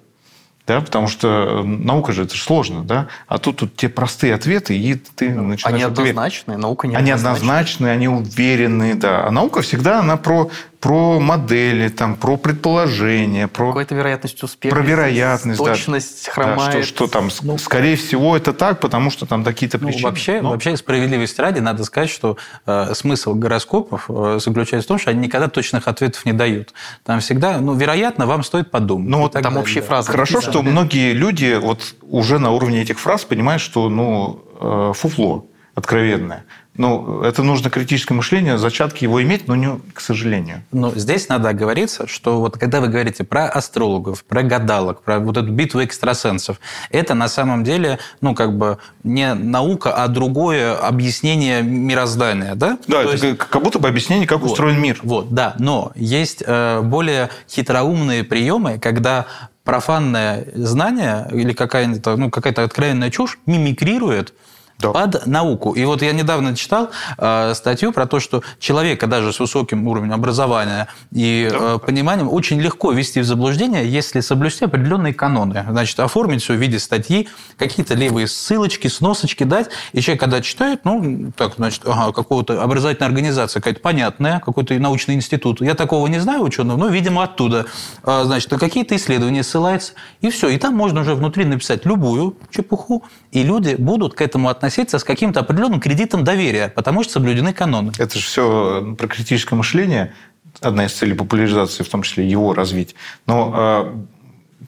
да, потому что наука же это же сложно, да, а тут, тут те простые ответы, и ты начинаешь... Они однозначные, наука не Они однозначные, они уверенные, да. А наука всегда, она про про модели, там, про предположения, про... Какая-то вероятность успеха. Про вероятность, точность да. хромает. Да, что, что там, ну, скорее всего, это так, потому что там какие-то ну, причины. Вообще, Но... вообще, справедливости ради, надо сказать, что э, смысл гороскопов э, заключается в том, что они никогда точных ответов не дают. Там всегда, ну, вероятно, вам стоит подумать. Ну, вот там далее. общие фразы. Хорошо, что многие люди вот уже на уровне этих фраз понимают, что, ну, э, фуфло откровенное. Ну, это нужно критическое мышление, зачатки его иметь, но не к сожалению. Но здесь надо оговориться, что вот когда вы говорите про астрологов, про гадалок, про вот эту битву экстрасенсов, это на самом деле, ну, как бы не наука, а другое объяснение мироздания, да? Да, То это есть... как будто бы объяснение, как вот, устроен мир. Вот, да, но есть э, более хитроумные приемы, когда профанное знание или какая-то ну, какая откровенная чушь мимикрирует да. под науку. И вот я недавно читал э, статью про то, что человека даже с высоким уровнем образования и да. э, пониманием очень легко ввести в заблуждение, если соблюсти определенные каноны. Значит, оформить все в виде статьи, какие-то левые ссылочки, сносочки дать. И человек, когда читает, ну, так, значит, ага, какого-то образовательная организация какая-то понятная, какой-то научный институт. Я такого не знаю ученого, но, видимо, оттуда. А, значит, на какие-то исследования ссылается. И все. И там можно уже внутри написать любую чепуху, и люди будут к этому относиться относиться с каким-то определенным кредитом доверия, потому что соблюдены каноны. Это же все про критическое мышление, одна из целей популяризации, в том числе его развить. Но а,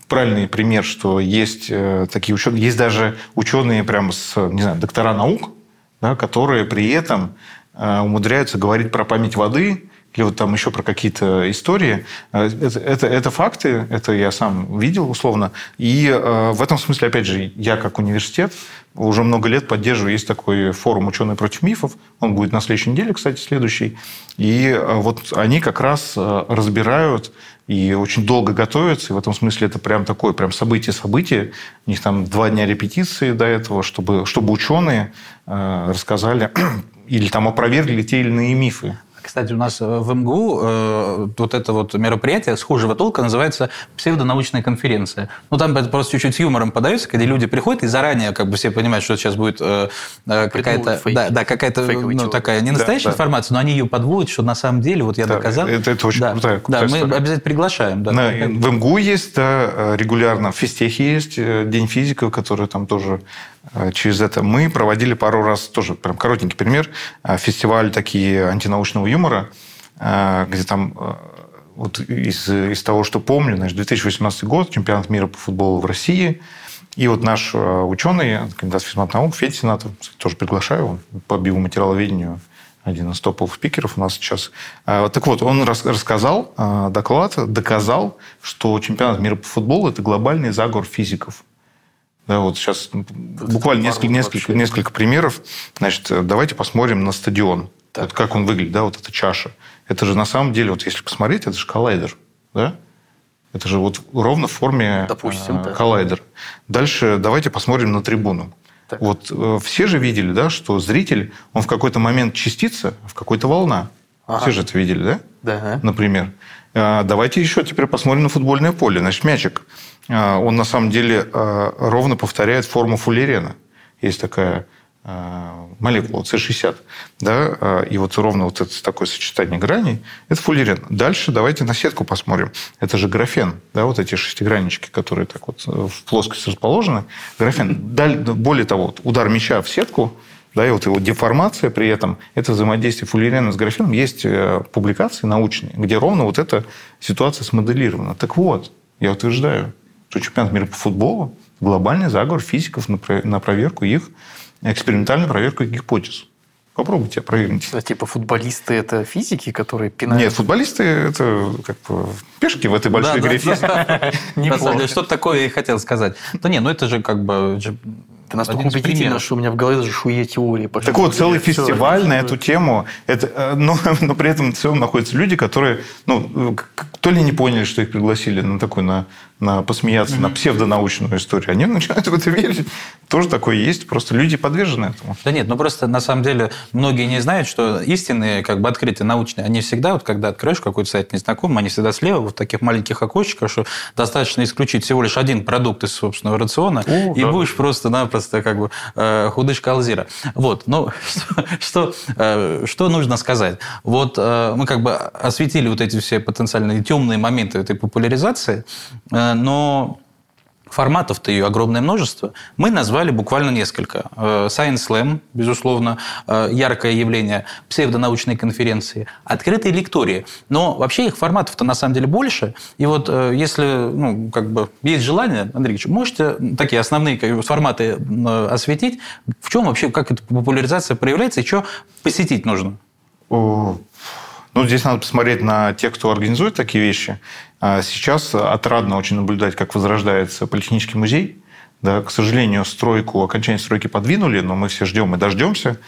правильный пример, что есть э, такие ученые, есть даже ученые прямо с, не знаю, доктора наук, да, которые при этом э, умудряются говорить про память воды, или вот там еще про какие-то истории. Э, это, это, это факты, это я сам видел условно. И э, в этом смысле, опять же, я как университет уже много лет поддерживаю. Есть такой форум «Ученые против мифов». Он будет на следующей неделе, кстати, следующий. И э, вот они как раз разбирают и очень долго готовятся. И в этом смысле это прям такое прям событие-событие. У них там два дня репетиции до этого, чтобы, чтобы ученые рассказали или там опровергли те или иные мифы. Кстати, у нас э, в МГУ э, вот это вот мероприятие схожего толка называется псевдонаучная конференция. Ну, там это просто чуть-чуть с юмором подается, когда люди приходят и заранее как бы все понимают, что сейчас будет э, э какая-то, да, да, какая-то ну, такая не настоящая да, информация, да. но они ее подводят, что на самом деле вот я да, доказал. Это, это очень да, крутая, крутая Да, мы обязательно приглашаем. Да, на, в МГУ есть, да, регулярно, в физтехе есть э, День физиков, который там тоже Э, через это. Мы проводили пару раз, тоже прям коротенький пример, э, фестиваль такие антинаучного юмора, э, где там вот из, из того, что помню, значит, 2018 год, чемпионат мира по футболу в России, и вот наш ученый, кандидат физмат наук, Федя Сенатов, тоже приглашаю, он по биоматериаловедению один из топовых спикеров у нас сейчас. Так вот, он рассказал доклад, доказал, что чемпионат мира по футболу – это глобальный заговор физиков. Да, вот сейчас буквально несколько, несколько, несколько примеров. Значит, давайте посмотрим на стадион. Так. Вот как он выглядит, да, вот эта чаша. Это же на самом деле, вот если посмотреть, это же коллайдер, да? Это же вот ровно в форме Допустим, э, коллайдер. Дальше давайте посмотрим на трибуну. Так. Вот э, все же видели, да, что зритель, он в какой-то момент частица, в какой-то волна. Ага. Все же это видели, да? Да. Например. А, давайте еще теперь посмотрим на футбольное поле. Значит, мячик а, он на самом деле а, ровно повторяет форму фуллерена. Есть такая молекула С60. Да? И вот ровно вот это такое сочетание граней – это фуллерен. Дальше давайте на сетку посмотрим. Это же графен. Да? Вот эти шестиграннички, которые так вот в плоскости расположены. Графен. Более того, удар мяча в сетку да, и вот его деформация при этом, это взаимодействие фуллерена с графеном, есть э, публикации научные, где ровно вот эта ситуация смоделирована. Так вот, я утверждаю, что чемпионат мира по футболу – глобальный заговор физиков на проверку их, экспериментальную проверку их гипотез. Попробуйте опровергните. А типа футболисты – это физики, которые пинают? Нет, футболисты – это как бы пешки в этой большой игре физики. Что такое я хотел сказать. Да не, ну это же как бы это настолько убедительно, что у меня в голове даже шуе теории пошли. Так вот, целый фестиваль на эту тему. Это, э, но, но при этом в целом находятся люди, которые ну, то ли не поняли, что их пригласили на такой на на посмеяться, mm-hmm. на псевдонаучную историю. Они начинают в это верить. Тоже такое есть, просто люди подвержены этому. Да нет, ну просто на самом деле многие не знают, что истинные как бы открытия научные, они всегда, вот когда откроешь какой-то сайт незнакомый, они всегда слева в таких маленьких окошечках, что достаточно исключить всего лишь один продукт из собственного рациона, О, и да. будешь просто-напросто как бы э, худышка Алзира. Вот, ну что, что, э, что нужно сказать? Вот э, мы как бы осветили вот эти все потенциальные темные моменты этой популяризации, но форматов-то ее огромное множество. Мы назвали буквально несколько. Э, Science Slam, безусловно, э, яркое явление, псевдонаучные конференции, открытые лектории. Но вообще их форматов-то на самом деле больше. И вот э, если ну, как бы есть желание, Андрей Ильич, можете такие основные форматы осветить? В чем вообще, как эта популяризация проявляется и что посетить нужно? Ну, здесь надо посмотреть на тех, кто организует такие вещи. А сейчас отрадно очень наблюдать, как возрождается Политехнический музей. Да, к сожалению, стройку, окончание стройки подвинули, но мы все ждем и дождемся.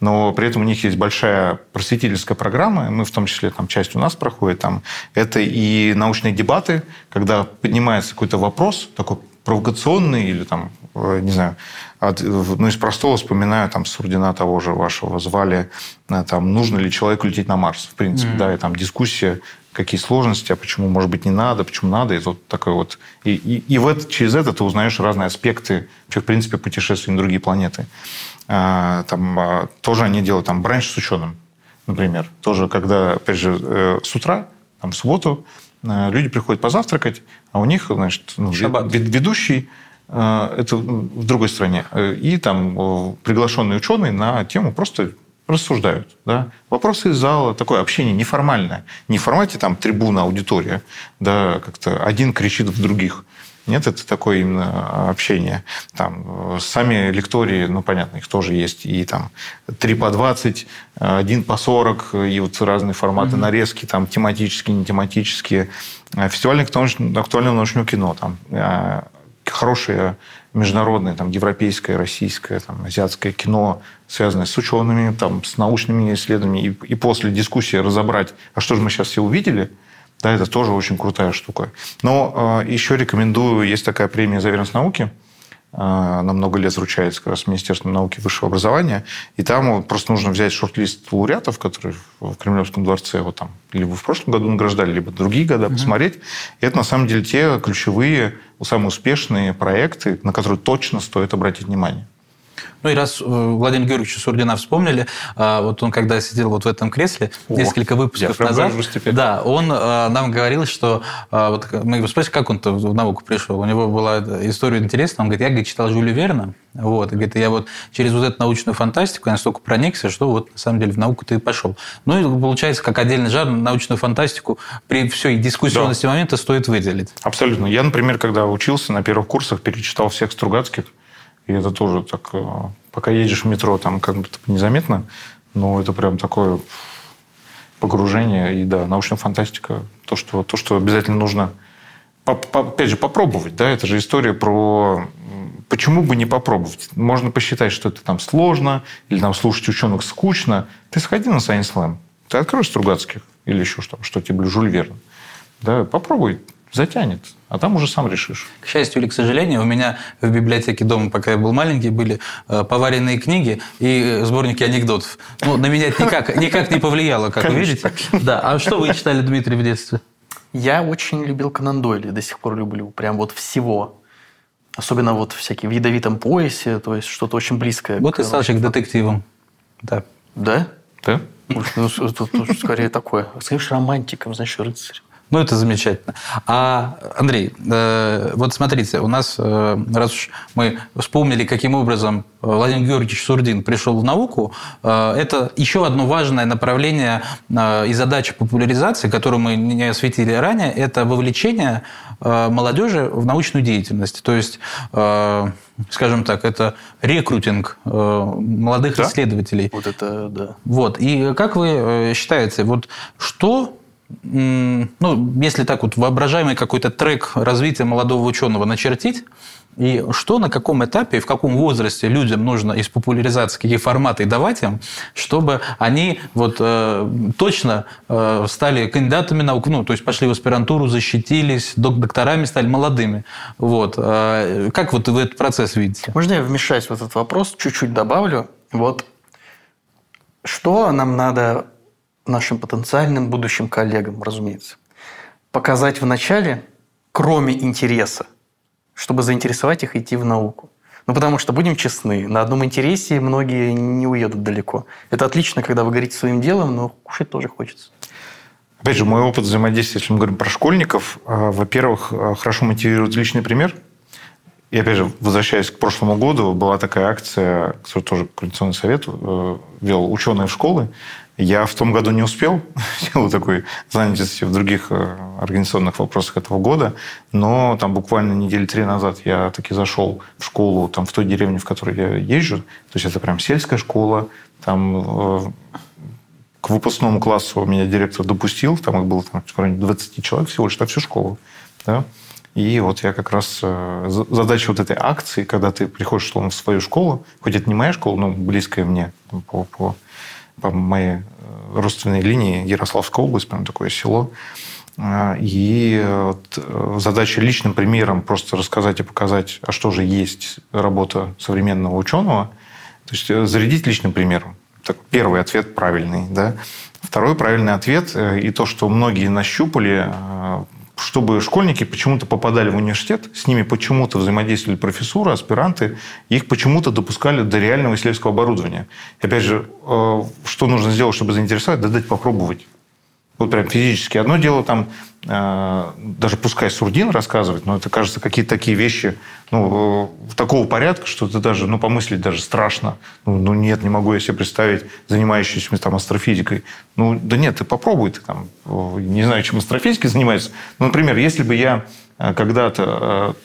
Но при этом у них есть большая просветительская программа, мы в том числе, там часть у нас проходит, там, это и научные дебаты, когда поднимается какой-то вопрос, такой провокационный или там, э, не знаю, от, ну, из простого вспоминаю, там, Сурдина того же вашего звали, э, там, нужно ли человеку лететь на Марс, в принципе, mm-hmm. да, и там дискуссия, какие сложности, а почему, может быть, не надо, почему надо, и вот такой вот... И, и, и в это, через это ты узнаешь разные аспекты, вообще, в принципе, путешествий на другие планеты. А, там, а, тоже они делают там бранч с ученым, например. Тоже, когда, опять же, э, с утра, там, в субботу, э, люди приходят позавтракать, а у них, значит, ну, ведущий Э, это в другой стране. И там приглашенные ученые на тему просто рассуждают. Да? Вопросы из зала, такое общение неформальное. Не в формате там трибуна, аудитория, да, как-то один кричит в других. Нет, это такое именно общение. Там сами лектории, ну, понятно, их тоже есть. И там 3 по 20, 1 по 40, и вот разные форматы mm-hmm. нарезки, там тематические, не тематические. Фестивальное актуальное научное кино. Там хорошее международное, там, европейское, российское, там, азиатское кино, связанное с учеными, там, с научными исследованиями, и, и после дискуссии разобрать, а что же мы сейчас все увидели, да, это тоже очень крутая штука. Но э, еще рекомендую, есть такая премия «За верность науки», на много лет вручается как раз Министерством науки и высшего образования. И там просто нужно взять шорт-лист лауреатов, которые в Кремлевском дворце вот там либо в прошлом году награждали, либо другие года, угу. посмотреть. И это на самом деле те ключевые, самые успешные проекты, на которые точно стоит обратить внимание. Ну и раз э, Владимир Георгиевича Сурдина вспомнили, а, вот он когда сидел вот в этом кресле О, несколько выпусков назад, да, он э, нам говорил, что э, вот мы его спросили, как он-то в науку пришел. У него была история интересная. Он говорит, я говорит, читал Жюля Верна, вот, и говорит, я вот через вот эту научную фантастику я настолько проникся, что вот на самом деле в науку ты и пошел. Ну и получается, как отдельный жанр, научную фантастику при всей дискуссионности да. момента стоит выделить. Абсолютно. Я, например, когда учился на первых курсах, перечитал всех Стругацких, и это тоже так, э, пока едешь в метро, там как бы незаметно, но это прям такое погружение. И да, научная фантастика, то, что, то, что обязательно нужно, опять же, попробовать. Да? Это же история про почему бы не попробовать? Можно посчитать, что это там сложно, или там слушать ученых скучно. Ты сходи на Science Slam. Ты откроешь Стругацких или еще что, что тебе Жюль Верн. Да, попробуй затянет, а там уже сам решишь. К счастью или к сожалению, у меня в библиотеке дома, пока я был маленький, были э, поваренные книги и сборники анекдотов. Ну, на меня это никак, никак не повлияло, как Конечно. вы видите. Да. А что вы читали, Дмитрий, в детстве? Я очень любил Конан Дойли, до сих пор люблю. Прям вот всего. Особенно вот всякие в ядовитом поясе, то есть что-то очень близкое. Вот и Саша к детективам. Да. Да? Да. Ну, тут скорее такое. Скажешь, романтиком, значит, рыцарь. Ну, это замечательно. А, Андрей, э, вот смотрите, у нас, э, раз уж мы вспомнили, каким образом Владимир Георгиевич Сурдин пришел в науку, э, это еще одно важное направление э, и задача популяризации, которую мы не осветили ранее, это вовлечение э, молодежи в научную деятельность. То есть, э, скажем так, это рекрутинг э, молодых да? исследователей. Вот это, да. Вот. И как вы э, считаете, вот что ну, если так вот воображаемый какой-то трек развития молодого ученого начертить, и что на каком этапе и в каком возрасте людям нужно из популяризации какие форматы давать им, чтобы они вот э, точно э, стали кандидатами наук, ну, то есть пошли в аспирантуру, защитились, док докторами стали молодыми. Вот. Э, как вот вы этот процесс видите? Можно я вмешаюсь в этот вопрос, чуть-чуть добавлю? Вот что нам надо нашим потенциальным будущим коллегам, разумеется. Показать вначале, кроме интереса, чтобы заинтересовать их идти в науку. Ну, потому что, будем честны, на одном интересе многие не уедут далеко. Это отлично, когда вы говорите своим делом, но кушать тоже хочется. Опять же, мой опыт взаимодействия, если мы говорим про школьников, а, во-первых, а, хорошо мотивирует личный пример. И опять же, возвращаясь к прошлому году, была такая акция, которую тоже Координационный совет э, вел, ученые в школы. Я в том году не успел, силу такой занятости в других э, организационных вопросах этого года, но там буквально недели три назад я таки зашел в школу там, в той деревне, в которой я езжу. То есть это прям сельская школа, там э, к выпускному классу меня директор допустил, там их было там, в районе 20 человек всего лишь на всю школу. Да? И вот я как раз... Э, задача вот этой акции, когда ты приходишь в свою школу, хоть это не моя школа, но близкая мне по, по, по моей э, родственной линии, Ярославская область, прям такое село, э, и вот задача личным примером просто рассказать и показать, а что же есть работа современного ученого, то есть зарядить личным примером. Так, первый ответ правильный. Да? Второй правильный ответ, и то, что многие нащупали чтобы школьники почему-то попадали в университет, с ними почему-то взаимодействовали профессуры, аспиранты, их почему-то допускали до реального исследовательского оборудования. И опять же, э, что нужно сделать, чтобы заинтересовать? Да дать попробовать. Вот прям физически. Одно дело там, даже пускай Сурдин рассказывать, но это, кажется, какие-то такие вещи ну, э, такого порядка, что ты даже, ну, помыслить даже страшно. Ну, ну, нет, не могу я себе представить занимающийся там астрофизикой. Ну, да нет, ты попробуй, ты там, не знаю, чем астрофизикой занимается. Ну, например, если бы я э, когда-то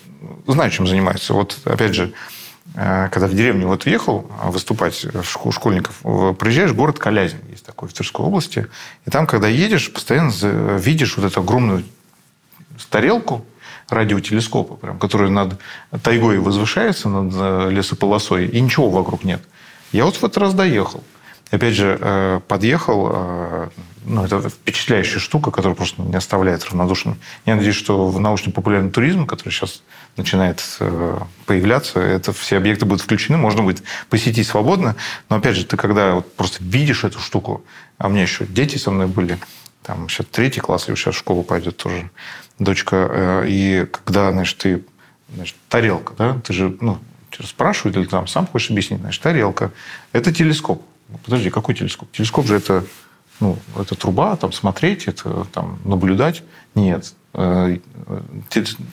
знаю, чем занимается. Вот, опять же, Э, когда в деревню вот ехал выступать школьников, приезжаешь в город Калязин, есть такой в Тверской области, и там, когда едешь, постоянно видишь вот эту огромную тарелку радиотелескопа, прям, который над тайгой возвышается, над э, лесополосой, и ничего вокруг нет. Я вот в этот раз доехал. Опять же, э, подъехал, ну, это впечатляющая штука, которая просто не оставляет равнодушным. Я надеюсь, что в научно-популярный туризм, который сейчас начинает э, появляться, это все объекты будут включены, можно будет посетить свободно. Но опять же, ты когда вот просто видишь эту штуку, а у меня еще дети со мной были, там сейчас третий класс, и сейчас в школу пойдет тоже дочка, э, и когда, значит, ты, значит, тарелка, да, ты же, ну, спрашивают, или там сам хочешь объяснить, значит, тарелка, это телескоп. Подожди, какой телескоп? Телескоп же это, ну, это труба, там смотреть, это там наблюдать. Нет,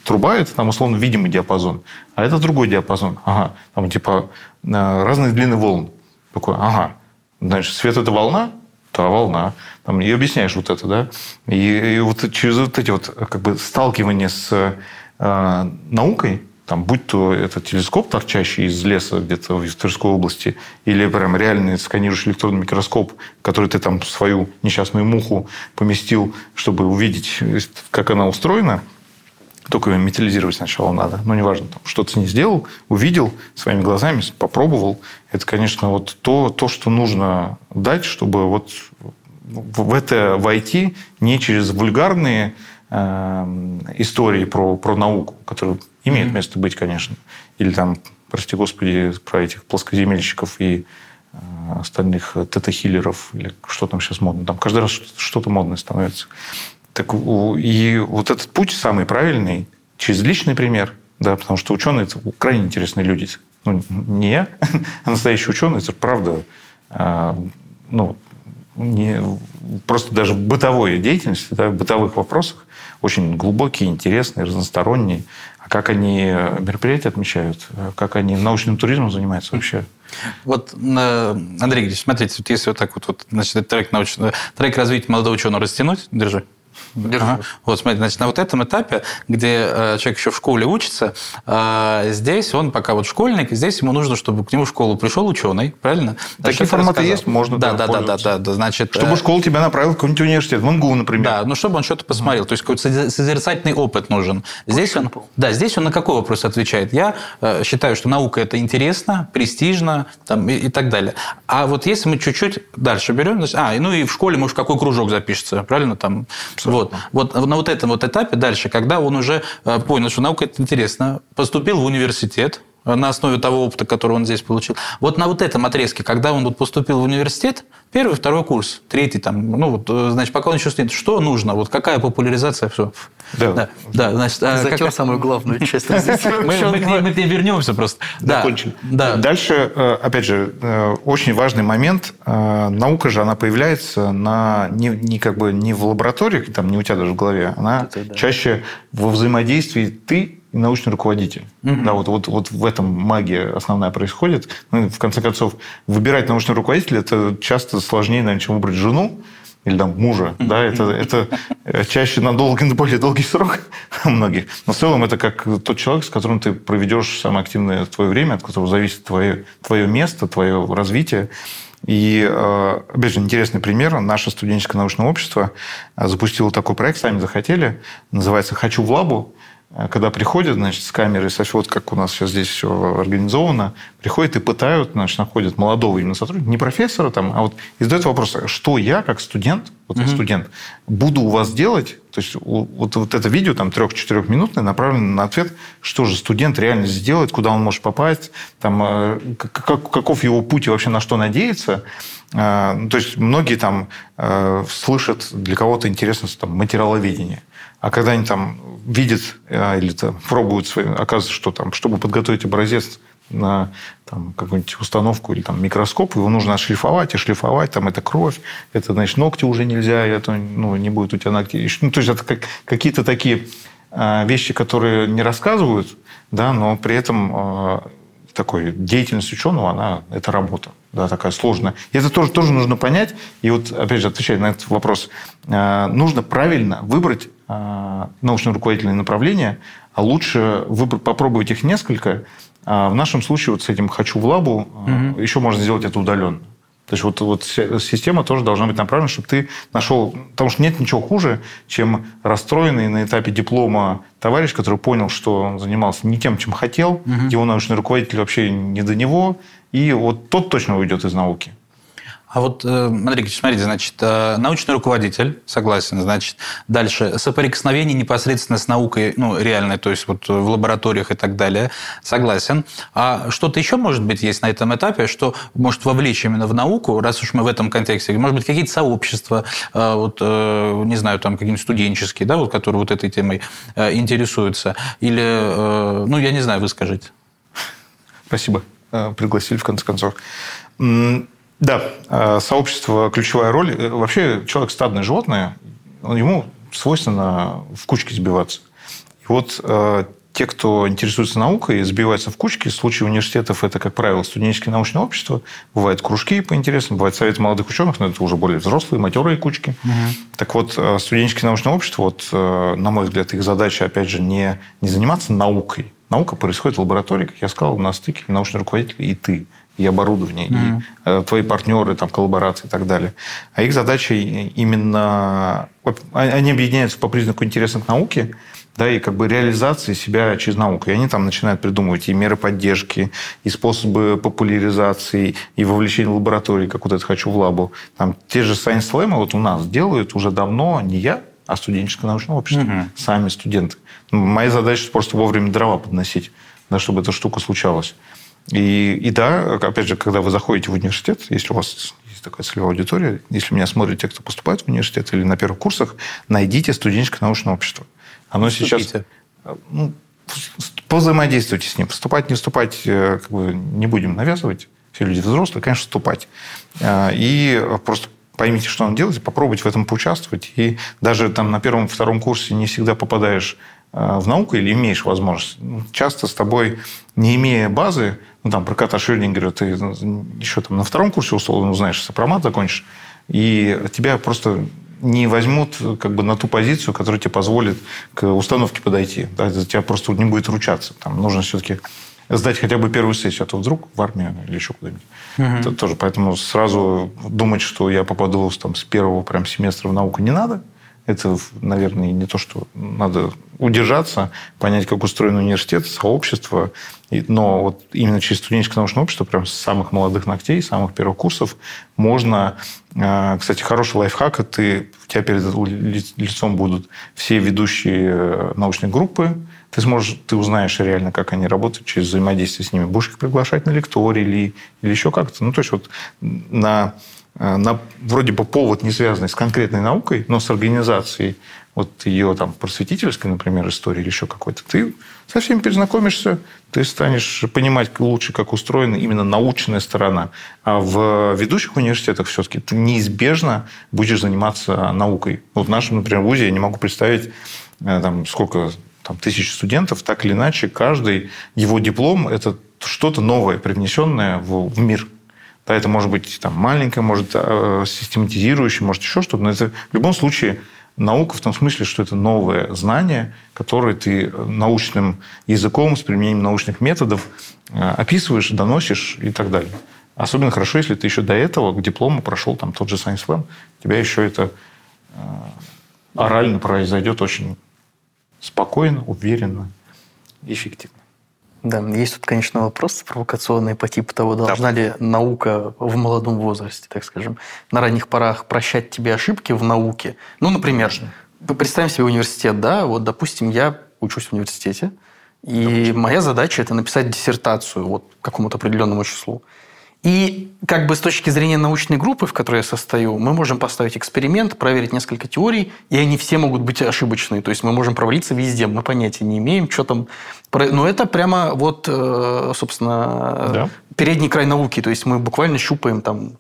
труба – это там условно видимый диапазон, а это другой диапазон. Ага, там типа э, разные длины волн. Такой, ага, значит, свет – это волна, то волна. Там, и объясняешь вот это, да. И, и вот через вот эти вот как бы сталкивания с э, наукой, там, будь то это телескоп, торчащий из леса где-то в Тверской области, или прям реальный сканирующий электронный микроскоп, который ты там свою несчастную муху поместил, чтобы увидеть, как она устроена, только ее металлизировать сначала надо. Ну, неважно, там, что ты с ней сделал, увидел своими глазами, попробовал. Это, конечно, вот то, то что нужно дать, чтобы вот в это войти не через вульгарные истории про, про науку, которые Имеет mm-hmm. место быть, конечно. Или там, прости господи, про этих плоскоземельщиков и э, остальных тета-хиллеров, или что там сейчас модно. Там каждый раз что-то модное становится. Так, и вот этот путь самый правильный через личный пример, да, потому что ученые – это крайне интересные люди. Ну, не я, а настоящий ученый – это правда э, ну, не, просто даже бытовой деятельности, да, в бытовых вопросах очень глубокие, интересные, разносторонние. А как они мероприятия отмечают? Как они научным туризмом занимаются вообще? Вот, Андрей Григорьевич, смотрите, вот если вот так вот, вот значит, трек, научный, трек развития молодого ученого растянуть, держи. Ага. Вот, смотрите, значит, на вот этом этапе, где э, человек еще в школе учится, э, здесь он пока вот школьник, здесь ему нужно, чтобы к нему в школу пришел ученый, правильно? Такие форматы есть, можно да, да, да, да, да, да, значит. Чтобы э, школа тебя направила в какой-нибудь университет, в МГУ, например. Да, ну чтобы он что-то посмотрел, то есть какой-то созерцательный опыт нужен. Здесь он, да, здесь он на какой вопрос отвечает? Я э, считаю, что наука это интересно, престижно, там и, и так далее. А вот если мы чуть-чуть дальше берем, значит, а, ну и в школе, может, какой кружок запишется, правильно там, Абсолютно. вот, вот. На вот этом вот этапе дальше, когда он уже э, понял, что наука это интересно, поступил в университет, на основе того опыта, который он здесь получил. Вот на вот этом отрезке, когда он вот поступил в университет, первый, второй курс, третий там, ну вот, э, значит, пока он еще стоит, что нужно, вот какая популяризация, все. Да. да, да значит, а Затем какая... самую главную часть. Мы, мы, к ней вернемся просто. Да, Да. Дальше, опять же, очень важный момент. Наука же, она появляется на, не, не как бы не в лаборатории, там, не у тебя даже в голове, она чаще во взаимодействии ты и научный руководитель. Угу. Да, вот, вот, вот в этом магия основная происходит. Ну, в конце концов, выбирать научного руководителя – это часто сложнее, наверное, чем выбрать жену или там мужа, да, это, это чаще на долгий, на более долгий срок у многих. Но в целом это как тот человек, с которым ты проведешь самое активное твое время, от которого зависит твое, твое место, твое развитие. И, э, опять же, интересный пример. Наше студенческое научное общество запустило такой проект, сами захотели, называется «Хочу в лабу». А когда приходят, значит, с камерой, со вот как у нас сейчас здесь все организовано, приходят и пытают, значит, находят молодого именно сотрудника, не профессора там, а вот и задают вопрос, что я, как студент, вот я студент, буду у вас делать? То есть вот, вот это видео, там, трех-четырехминутное, направлено на ответ, что же студент реально сделает, куда он может попасть, там, э, как, каков его путь и вообще на что надеется. А, ну, то есть многие там э, слышат, для кого-то интересно там, материаловедение. А когда они там видят э, или там, пробуют, свои, оказывается, что там, чтобы подготовить образец на там, какую-нибудь установку или там, микроскоп, его нужно отшлифовать, и шлифовать, там это кровь, это, значит, ногти уже нельзя, это ну, не будет у тебя ногти. Ну, то есть это как, какие-то такие э, вещи, которые не рассказывают, да, но при этом э, такой деятельность ученого, она, это работа, да, такая сложная. И это тоже, тоже нужно понять. И вот, опять же, отвечая на этот вопрос, нужно правильно выбрать научно-руководительные направления, а лучше выбрать, попробовать их несколько. А в нашем случае вот с этим «хочу в лабу» угу. еще можно сделать это удаленно. То есть вот, вот система тоже должна быть направлена, чтобы ты нашел... Потому что нет ничего хуже, чем расстроенный на этапе диплома товарищ, который понял, что он занимался не тем, чем хотел, угу. его научный руководитель вообще не до него, и вот тот точно уйдет из науки. А вот, э, Андрей смотрите, значит, э, научный руководитель, согласен, значит, дальше соприкосновение непосредственно с наукой, ну, реальной, то есть вот в лабораториях и так далее, согласен. А что-то еще, может быть, есть на этом этапе, что может вовлечь именно в науку, раз уж мы в этом контексте, может быть, какие-то сообщества, э, вот, не знаю, там какие-нибудь студенческие, да, вот, которые вот этой темой интересуются, или, ну, я не знаю, вы скажите. Спасибо. Пригласили, в конце концов. Да, э, сообщество – ключевая роль. Э, вообще человек – стадное животное, ему свойственно в кучке сбиваться. И вот э, те, кто интересуется наукой, сбиваются в кучки. В случае университетов это, как правило, студенческие научные общества. Бывают кружки по интересам, бывают советы молодых ученых, но это уже более взрослые, матерые кучки. Угу. Так вот, студенческие научные общества, вот, на мой взгляд, их задача, опять же, не, не заниматься наукой. Наука происходит в лаборатории, как я сказал, на стыке научный руководитель и ты и оборудование, mm-hmm. и э, твои партнеры, там, коллаборации и так далее. А их задача именно... Они объединяются по признаку интереса к науке, да, и как бы реализации себя через науку. И они там начинают придумывать и меры поддержки, и способы популяризации, и вовлечения лаборатории, как вот это «Хочу в лабу». Там те же Science Slam вот у нас делают уже давно не я, а студенческое научное общество, угу. сами студенты. Моя задача просто вовремя дрова подносить, да, чтобы эта штука случалась. И, и да, опять же, когда вы заходите в университет, если у вас есть такая целевая аудитория, если меня смотрят те, кто поступает в университет или на первых курсах, найдите студенческое научное общество. Оно Вступите. сейчас... Ну, позаимодействуйте с ним. Поступать, не вступать э, как бы, не будем навязывать. Все люди взрослые, конечно, вступать. Э, и просто поймите, что он делает, попробуйте в этом поучаствовать. И даже там на первом-втором курсе не всегда попадаешь э, в науку или имеешь возможность. Часто с тобой, не имея базы, ну, там, про кота Шрёдингера ты еще там на втором курсе условно узнаешь, сопромат закончишь, и тебя просто не возьмут как бы на ту позицию, которая тебе позволит к установке подойти. Да, за тебя просто не будет ручаться. Там нужно все-таки сдать хотя бы первую сессию, а то вдруг в армию или еще куда-нибудь. Угу. Это тоже. Поэтому сразу думать, что я попаду там, с первого прям семестра в науку не надо. Это, наверное, не то, что надо удержаться, понять, как устроен университет, сообщество. Но вот именно через студенческое научное общество, прям с самых молодых ногтей, самых первых курсов, можно... А, кстати, хороший лайфхак, это у тебя перед лицом будут все ведущие э, научные группы, ты сможешь, ты узнаешь реально, как они работают через взаимодействие с ними. Будешь их приглашать на лектории или, или еще как-то. Ну, то есть вот на Э, на вроде бы повод не связанный с конкретной наукой, но с организацией вот ее там просветительской, например, истории или еще какой-то, ты со всеми перезнакомишься, ты станешь понимать лучше, как устроена именно научная сторона. А в ведущих университетах все-таки ты неизбежно будешь заниматься наукой. Вот в нашем, например, вузе я не могу представить, э, там, сколько там, тысяч студентов, так или иначе, каждый его диплом – это что-то новое, привнесенное в мир. Да, это может быть там, маленькое, может э, систематизирующее, может еще что-то, но это в любом случае наука в том смысле, что это новое знание, которое ты научным языком с применением научных методов э, описываешь, доносишь и так далее. Особенно хорошо, если ты еще до этого к диплому прошел там тот же Science Slam, тебя еще это э, орально произойдет очень спокойно, уверенно эффективно. Да, есть тут, конечно, вопрос провокационный по типу того, должна да. ли наука в молодом возрасте, так скажем, на ранних порах прощать тебе ошибки в науке. Ну, например, представим себе университет, да, вот, допустим, я учусь в университете, и Допустим. моя задача – это написать диссертацию вот какому-то определенному числу. И как бы с точки зрения научной группы, в которой я состою, мы можем поставить эксперимент, проверить несколько теорий, и они все могут быть ошибочные. То есть мы можем провалиться везде, мы понятия не имеем, что там. Но это прямо вот, э, собственно, да передний край науки, то есть мы буквально щупаем там,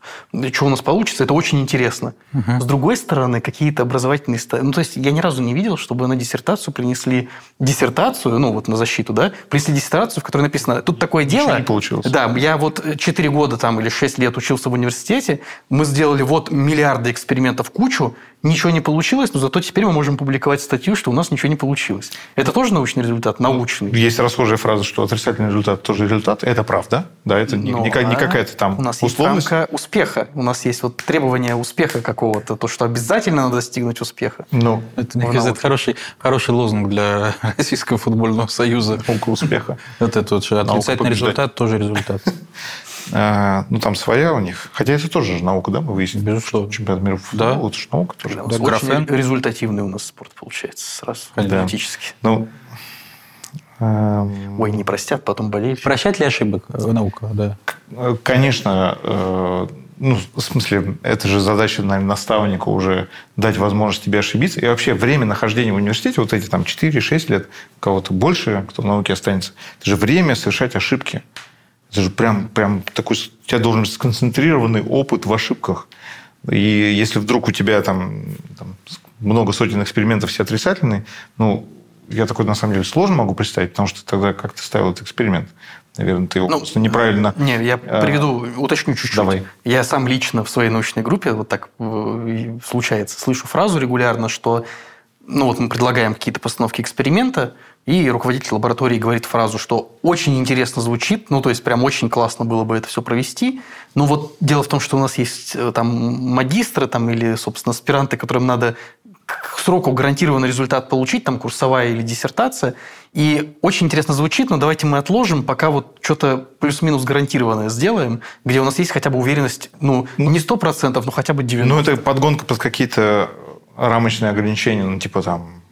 что у нас получится, это очень интересно. Угу. С другой стороны, какие-то образовательные... Ну, то есть я ни разу не видел, чтобы на диссертацию принесли диссертацию, ну, вот на защиту, да, принесли диссертацию, в которой написано, тут такое Ничего дело... не получилось. Да, я вот 4 года там или 6 лет учился в университете, мы сделали вот миллиарды экспериментов кучу, ничего не получилось, но зато теперь мы можем публиковать статью, что у нас ничего не получилось. Это тоже научный результат, научный. Есть расхожая фраза, что отрицательный результат тоже результат. Это правда, да, это не, не, не какая-то там У нас условность. есть рамка успеха. У нас есть вот требование успеха какого-то, то, что обязательно надо достигнуть успеха. Ну, это, мне кажется, это хороший, хороший лозунг для Российского футбольного союза. Наука успеха. Вот это вот, отрицательный результат тоже результат. А, ну, там своя у них. Хотя это тоже же наука, да, мы выяснили? Безусловно. Чемпионат мира по да. это же наука тоже. Да, да, очень результативный у нас спорт получается сразу, автоматически. Да. Ну, Ой, не простят, потом болеют. Прощать ли ошибок э, наука, да? Конечно, э, ну, в смысле, это же задача, наверное, наставника уже дать возможность тебе ошибиться. И вообще время нахождения в университете, вот эти там 4-6 лет, у кого-то больше, кто в науке останется, это же время совершать ошибки. Это же прям, прям такой... У тебя должен быть сконцентрированный опыт в ошибках. И если вдруг у тебя там, там много сотен экспериментов все отрицательные, ну, я такой, на самом деле, сложно могу представить, потому что тогда как ты ставил этот эксперимент? Наверное, ты его ну, просто неправильно... Не, я а, приведу, уточню чуть-чуть. Давай. Я сам лично в своей научной группе, вот так э, случается, слышу фразу регулярно, что ну вот мы предлагаем какие-то постановки эксперимента, и руководитель лаборатории говорит фразу, что очень интересно звучит, ну, то есть прям очень классно было бы это все провести. Но вот дело в том, что у нас есть э, там магистры там, или, собственно, аспиранты, которым надо к сроку гарантированный результат получить, там курсовая или диссертация. И очень интересно звучит, но давайте мы отложим, пока вот что-то плюс-минус гарантированное сделаем, где у нас есть хотя бы уверенность, ну, не 100%, но хотя бы 90%. Ну, это подгонка под какие-то рамочные ограничения, ну, типа там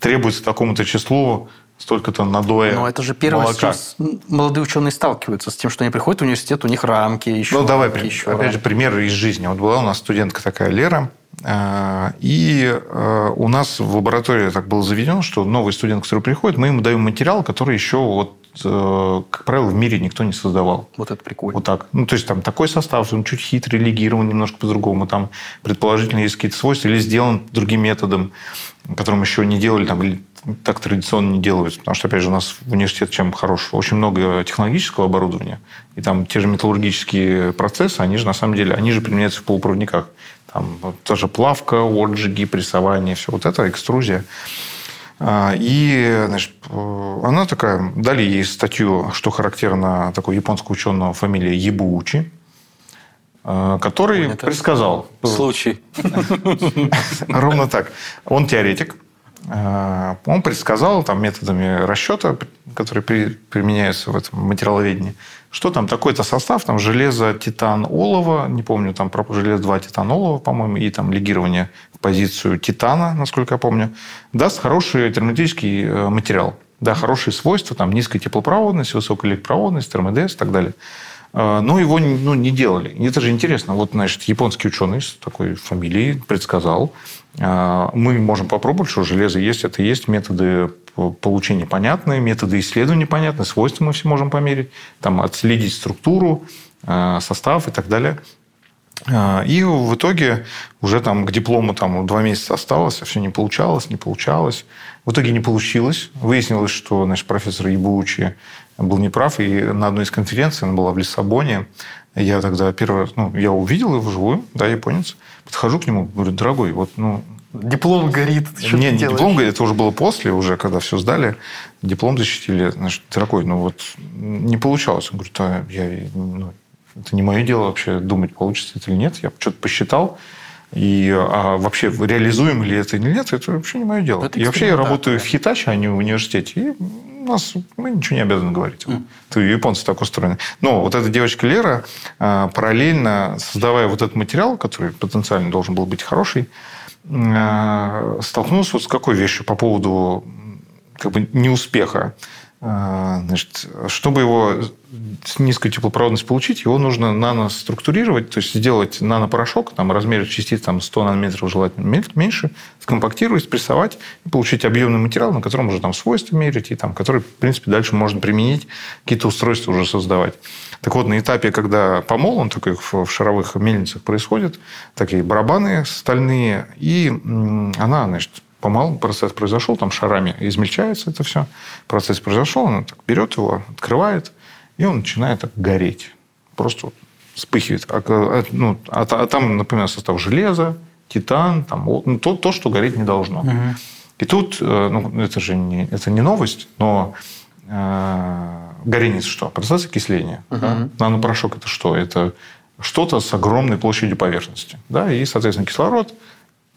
требуется такому-то числу столько-то надоя Но это же первое, молока. с чем молодые ученые сталкиваются, с тем, что они приходят в университет, у них рамки, еще Ну, давай, рамки, еще опять рамки. же, примеры из жизни. Вот была у нас студентка такая Лера, а, и а, у нас в лаборатории так было заведено, что новый студент, который приходит, мы ему даем материал, который еще вот э, как правило, в мире никто не создавал. Вот это прикольно. Вот так. Ну, то есть, там такой состав, он чуть хитрый, легирован немножко по-другому. Там, предположительно, есть какие-то свойства или сделан другим методом, которым еще не делали, там, или так традиционно не делают. Потому что, опять же, у нас в университет чем хорош? Очень много технологического оборудования. И там те же металлургические процессы, они же, на самом деле, они же применяются в полупроводниках. Там тоже плавка, отжиги, прессование, все вот это, экструзия. А, и значит, она такая, дали ей статью, что характерно такой японского ученого фамилии Ябуучи, а, который Это предсказал. Случай. Ровно так. Он теоретик. А, он предсказал там, методами расчета, которые применяются в этом материаловедении, что там такой-то состав, там железо, титан, олово, не помню, там про железо 2 титан, олово, по-моему, и там легирование в позицию титана, насколько я помню, даст хороший термометрический э, материал. Да, хорошие свойства, там низкая теплопроводность, высокая электропроводность, термодес и так далее. Э, но его ну, не делали. И это же интересно. Вот, значит, японский ученый с такой фамилией предсказал. Э, мы можем попробовать, что железо есть, это есть, методы получения понятны, методы исследования понятны, свойства мы все можем померить, там, отследить структуру, э, состав и так далее. А, и в итоге уже там к диплому там два месяца осталось, а все не получалось, не получалось. В итоге не получилось. Выяснилось, что наш профессор Ебучи был неправ. И на одной из конференций, она была в Лиссабоне, я тогда первый раз, ну, я увидел его вживую, да, японец. Подхожу к нему, говорю, дорогой, вот, ну, Диплом горит. Что не, не диплом горит, это уже было после, уже когда все сдали. Диплом защитили. Значит, дорогой, ну вот не получалось. Он говорит, а я, ну, это не мое дело вообще думать, получится это или нет. Я что-то посчитал. И а вообще реализуем ли это или нет, это вообще не мое дело. Это и вообще я работаю в Хитаче, а не в университете. И нас мы ничего не обязаны говорить. Mm. Ты японцы так устроены. Но вот эта девочка Лера, а, параллельно создавая вот этот материал, который потенциально должен был быть хороший, а, столкнулась вот с какой вещью по поводу как бы неуспеха. А, значит, чтобы его низкую теплопроводность получить, его нужно наноструктурировать, то есть сделать нанопорошок, там размер частиц там, 100 нанометров желательно меньше, скомпактировать, спрессовать и получить объемный материал, на котором уже там свойства мерить, и там, который, в принципе, дальше можно применить, какие-то устройства уже создавать. Так вот, на этапе, когда помол, он такой в шаровых мельницах происходит, такие барабаны стальные, и она, значит, помалу процесс произошел, там шарами измельчается это все. Процесс произошел, она так берет его, открывает, и он начинает так гореть. Просто вот вспыхивает. А, а ну, а, а там, например, состав железа, титан, там, ну, то, то, что гореть не должно. Угу. И тут, э, ну, это же не, это не новость, но э, горение что? Процесс окисления. Угу. Да? Нанопорошок это что? Это что-то с огромной площадью поверхности. Да? И, соответственно, кислород –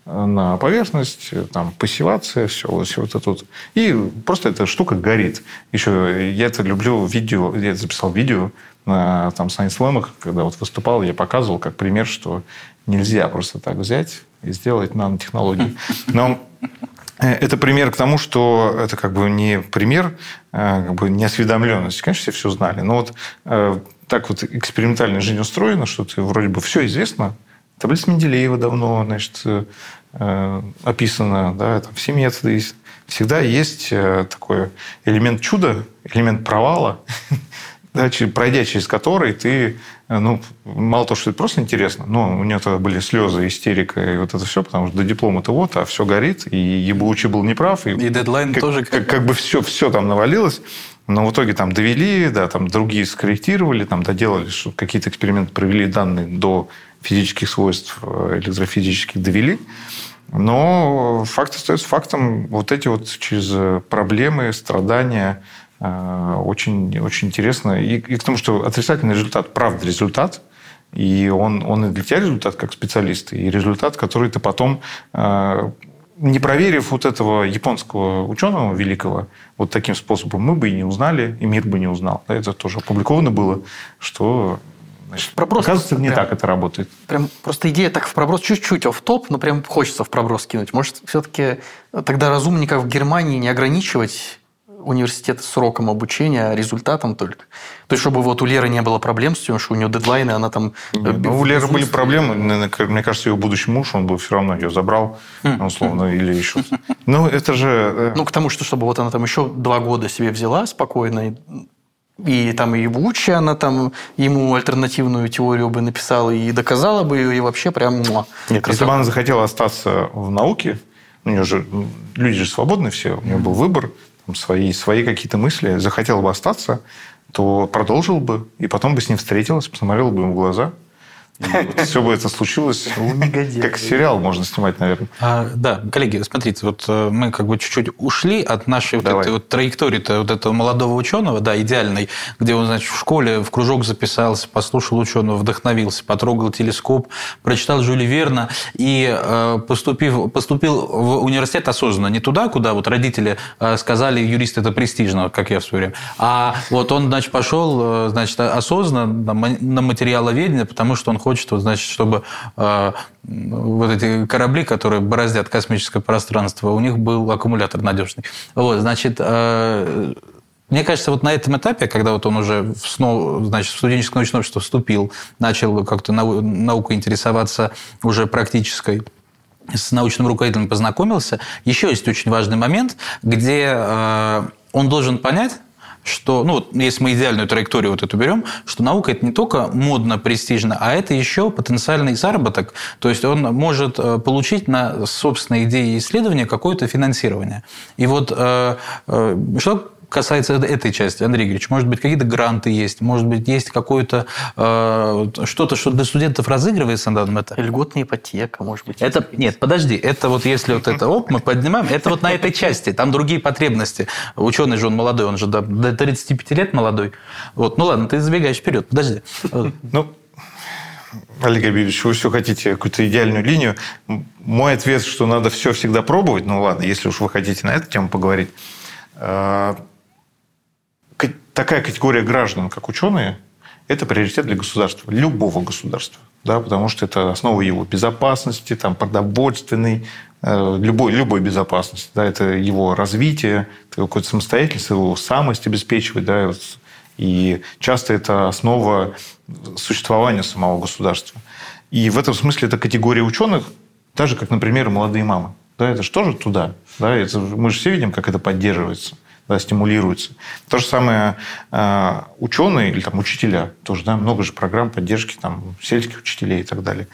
на поверхность, там, пассивация, все, все вот это вот. И просто эта штука горит. Еще я это люблю видео, я записал видео на там, Science Slam, когда вот выступал, я показывал как пример, что нельзя просто так взять и сделать нанотехнологии. Но э, это пример к тому, что это как бы не пример э, как бы неосведомленности. Конечно, все все знали. Но вот э, так вот экспериментальная жизнь устроена, что ты вроде бы все известно, Таблица Менделеева давно значит, э, описана, да, там все методы есть. Всегда есть э, такой элемент чуда, элемент провала, да, пройдя через который ты, э, ну, мало того, что это просто интересно, но у него тогда были слезы, истерика и вот это все, потому что до диплома-то вот, а все горит, и Ебучий был неправ. И, и дедлайн как, тоже... Как, как бы все, все там навалилось. Но в итоге там довели, да, там другие скорректировали, там доделали, что какие-то эксперименты провели данные до физических свойств э, электрофизических довели. Но факт остается фактом. Вот эти вот через проблемы, страдания э, очень, очень интересно. И, и к тому, что отрицательный результат, правда, результат, и он, он и для тебя результат как специалиста, и результат, который ты потом, э, не проверив вот этого японского ученого великого вот таким способом, мы бы и не узнали, и мир бы не узнал. Это тоже опубликовано было, что Значит, проброс, оказывается, не прям, так это работает. Прям просто идея так в проброс чуть-чуть в топ, но прям хочется в проброс кинуть. Может, все-таки тогда разумнее, как в Германии, не ограничивать университет сроком обучения, а результатом только. То есть, чтобы вот у Леры не было проблем с тем, что у нее дедлайны, она там... Нет, ну, у Леры были проблемы. Мне кажется, ее будущий муж, он бы все равно ее забрал, хм. условно, или еще... Ну, это же... Э, ну, к тому, что чтобы вот она там еще два года себе взяла спокойно, и там и Вучи, она там ему альтернативную теорию бы написала и доказала бы ее, и вообще прям... Нет, если бы она захотела остаться в науке, у нее же, люди же свободны все, у нее был выбор, там, свои, свои какие-то мысли, захотела бы остаться, то продолжил бы, и потом бы с ним встретилась, посмотрела бы ему в глаза – вот все бы это случилось, как сериал можно снимать, наверное. А, да, коллеги, смотрите, вот э, мы как бы чуть-чуть ушли от нашей вот этой вот траектории -то, вот этого молодого ученого, да, идеальной, где он, значит, в школе в кружок записался, послушал ученого, вдохновился, потрогал телескоп, прочитал Жюли Верна и э, поступив, поступил в университет осознанно, не туда, куда вот родители э, сказали, юрист это престижно, как я в свое время, а вот он, значит, пошел, значит, осознанно на материаловедение, потому что он хочет, вот, значит, чтобы э, вот эти корабли, которые бороздят космическое пространство, у них был аккумулятор надежный. Вот, значит, э, мне кажется, вот на этом этапе, когда вот он уже снова, значит, в студенческое научное общество вступил, начал как-то наукой интересоваться уже практической, с научным руководителем познакомился, еще есть очень важный момент, где э, он должен понять, что, ну, вот если мы идеальную траекторию вот эту берем, что наука – это не только модно, престижно, а это еще потенциальный заработок. То есть он может э, получить на собственные идеи и исследования какое-то финансирование. И вот э, э, что касается этой части, Андрей Игоревич, может быть, какие-то гранты есть, может быть, есть какое-то э, что-то, что для студентов разыгрывается на данном этапе? Льготная ипотека, может быть. Это, нет, подожди, это вот если вот это оп, мы поднимаем, это вот на этой части, там другие потребности. Ученый же он молодой, он же до, до 35 лет молодой. Вот, ну ладно, ты забегаешь вперед, подожди. Ну, Олег Абидович, вы все хотите какую-то идеальную линию. Мой ответ, что надо все всегда пробовать. Ну ладно, если уж вы хотите на эту тему поговорить. Такая категория граждан, как ученые, это приоритет для государства, любого государства. Да, потому что это основа его безопасности, там, продовольственной, э, любой, любой безопасности. Да, это его развитие, это какой-то самостоятельность, его самость обеспечивать. Да, и часто это основа существования самого государства. И в этом смысле эта категория ученых, так же, как, например, молодые мамы. Да, это же тоже туда. Да, это, мы же все видим, как это поддерживается да, стимулируется. То же самое э, ученые или там, учителя тоже, да, много же программ поддержки там, сельских учителей и так далее.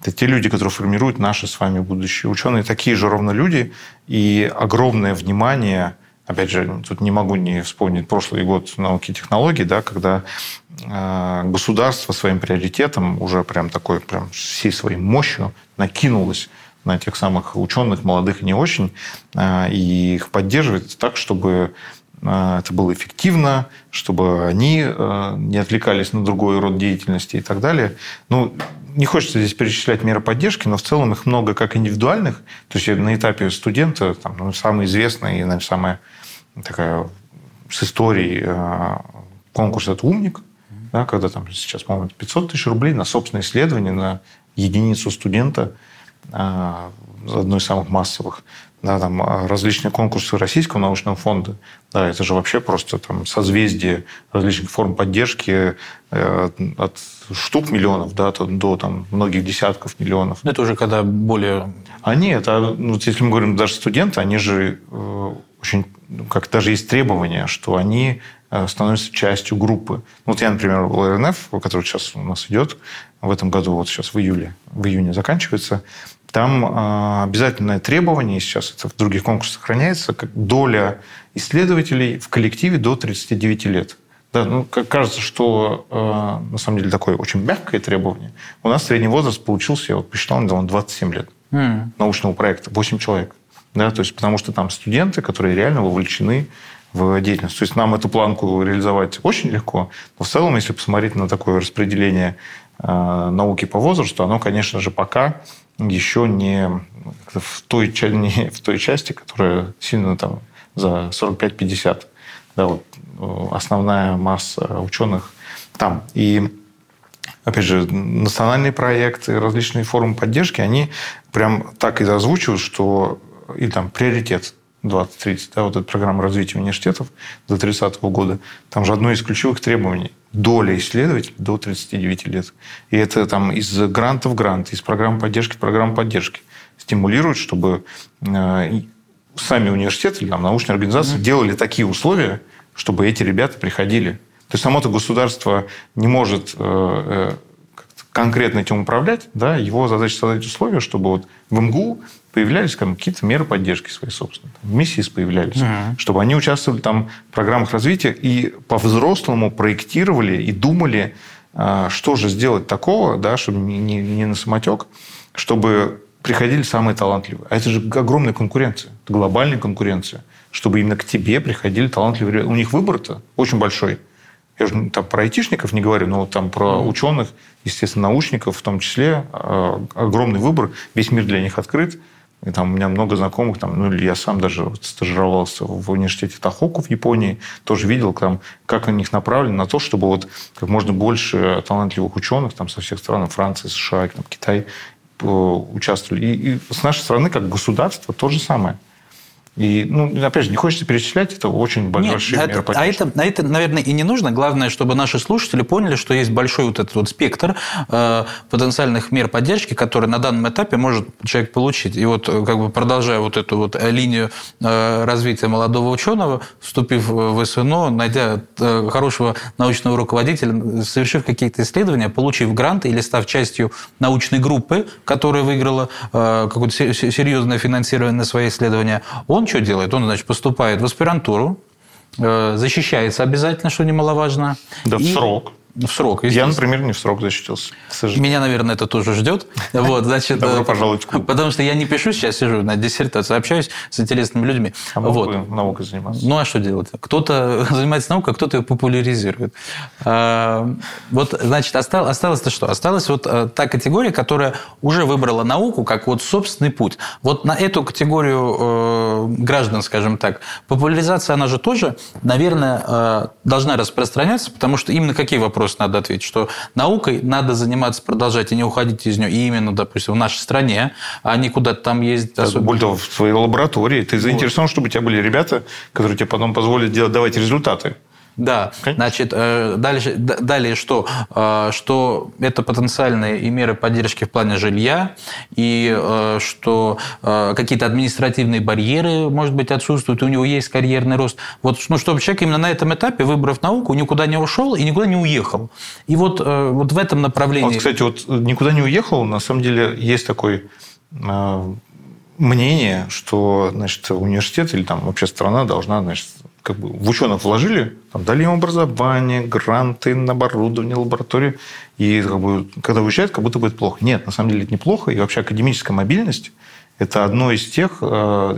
Это те люди, которые формируют наше с вами будущее. Ученые такие же ровно люди, и огромное внимание Опять же, тут не могу не вспомнить прошлый год науки и технологий, да, когда э, государство своим приоритетом уже прям такой, прям всей своей мощью накинулось на тех самых ученых, молодых не очень, а, и их поддерживать так, чтобы а, это было эффективно, чтобы они а, не отвлекались на другой род деятельности и так далее. Ну, не хочется здесь перечислять меры поддержки, но в целом их много как индивидуальных. То есть на этапе студента там, ну, самая известная и, наверное, самая такая с историей конкурс «Это умник», да, когда там сейчас, по-моему, 500 тысяч рублей на собственное исследование на единицу студента – а, одной из самых массовых. Да, там а, различные конкурсы Российского научного фонда. Да, это же вообще просто там созвездие различных форм поддержки э, от штук миллионов да, до, до там, многих десятков миллионов. Это уже когда более... Нет, а, ну, если мы говорим даже студенты, они же э, очень, ну, как даже есть требования, что они э, становятся частью группы. Вот я, например, в РНФ, который сейчас у нас идет, в этом году, вот сейчас в июле, в июне заканчивается, там а, обязательное требование, сейчас это в других конкурсах сохраняется, как доля исследователей в коллективе до 39 лет. Да, ну, кажется, что э, на самом деле такое очень мягкое требование. У нас средний возраст получился, я вот посчитал недавно, 27 лет mm. научного проекта, 8 человек. Да, то есть, потому что там студенты, которые реально вовлечены в деятельность. То есть нам эту планку реализовать очень легко, но в целом, если посмотреть на такое распределение науки по возрасту, оно, конечно же, пока еще не в той, не в той части, которая сильно там за 45-50. Да, вот э, основная масса ученых там. И опять же, национальные проекты, различные формы поддержки, они прям так и озвучивают, что и там приоритет 2030, да, вот эта программа развития университетов до 30 года, там же одно из ключевых требований – доля исследователей до 39 лет. И это там из гранта в грант, из программы поддержки в программу поддержки стимулирует, чтобы э, сами университеты или там, научные организации mm-hmm. делали такие условия, чтобы эти ребята приходили. То есть само-то государство не может э, э конкретно этим управлять, да, его задача создать условия, чтобы вот в МГУ появлялись какие-то меры поддержки свои собственные. Там, миссии появлялись. Uh-huh. Чтобы они участвовали там в программах развития и по-взрослому проектировали и думали, а, что же сделать такого, да, чтобы не, не, не на самотек, чтобы приходили самые талантливые. А это же огромная конкуренция. Это глобальная конкуренция. Чтобы именно к тебе приходили талантливые. У них выбор-то очень большой. Я же там про айтишников не говорю, но там про ученых, естественно, научников в том числе. А, огромный выбор. Весь мир для них открыт. И там у меня много знакомых, там, ну, или я сам даже стажировался в университете Тахоку в Японии, тоже видел, там, как на них направлено на то, чтобы вот как можно больше талантливых ученых там, со всех стран, Франции, США, там, Китай, участвовали. И, и с нашей стороны, как государство, то же самое. И, ну, опять же, не хочется перечислять, это очень большие Нет, меры а это, а это, наверное, и не нужно. Главное, чтобы наши слушатели поняли, что есть большой вот этот вот спектр э, потенциальных мер поддержки, которые на данном этапе может человек получить. И вот, э, как бы продолжая вот эту вот линию э, развития молодого ученого, вступив в СНО, найдя э, хорошего научного руководителя, совершив какие-то исследования, получив грант или став частью научной группы, которая выиграла э, какое-то серьезное финансирование на свои исследования, он он что делает? Он, значит, поступает в аспирантуру, э, защищается обязательно, что немаловажно. Да, и... в срок. В срок. Я, например, не в срок защитился. Меня, наверное, это тоже ждет. Вот, значит, Добро э, пожаловать в клуб. Потому что я не пишу сейчас, сижу на диссертации, общаюсь с интересными людьми. А вот. наукой заниматься. Ну, а что делать? Кто-то занимается наукой, а кто-то ее популяризирует. А, вот, значит, осталось-то что? Осталась вот э, та категория, которая уже выбрала науку как вот собственный путь. Вот на эту категорию э, граждан, скажем так, популяризация, она же тоже, наверное, должна распространяться, потому что именно какие вопросы вопрос надо ответить, что наукой надо заниматься, продолжать и не уходить из нее. И именно, допустим, в нашей стране, а не куда-то там ездить. Особенно. Более того, в своей лаборатории. Ты заинтересован, вот. чтобы у тебя были ребята, которые тебе потом позволят делать, давать результаты. Да, Конечно. значит, э, дальше, далее что? Э, что это потенциальные и меры поддержки в плане жилья, и э, что какие-то административные барьеры, может быть, отсутствуют, и у него есть карьерный рост. Вот, ну, чтобы человек именно на этом этапе, выбрав науку, никуда не ушел и никуда не уехал. И вот, вот в этом направлении... Вот, кстати, вот никуда не уехал, на самом деле есть такой мнение, что значит, университет или там вообще страна должна значит, как бы в ученых вложили, там, дали им образование, гранты на оборудование, лабораторию, и как бы, когда уезжают, как будто это плохо. Нет, на самом деле это неплохо, и вообще академическая мобильность – это одно из тех э,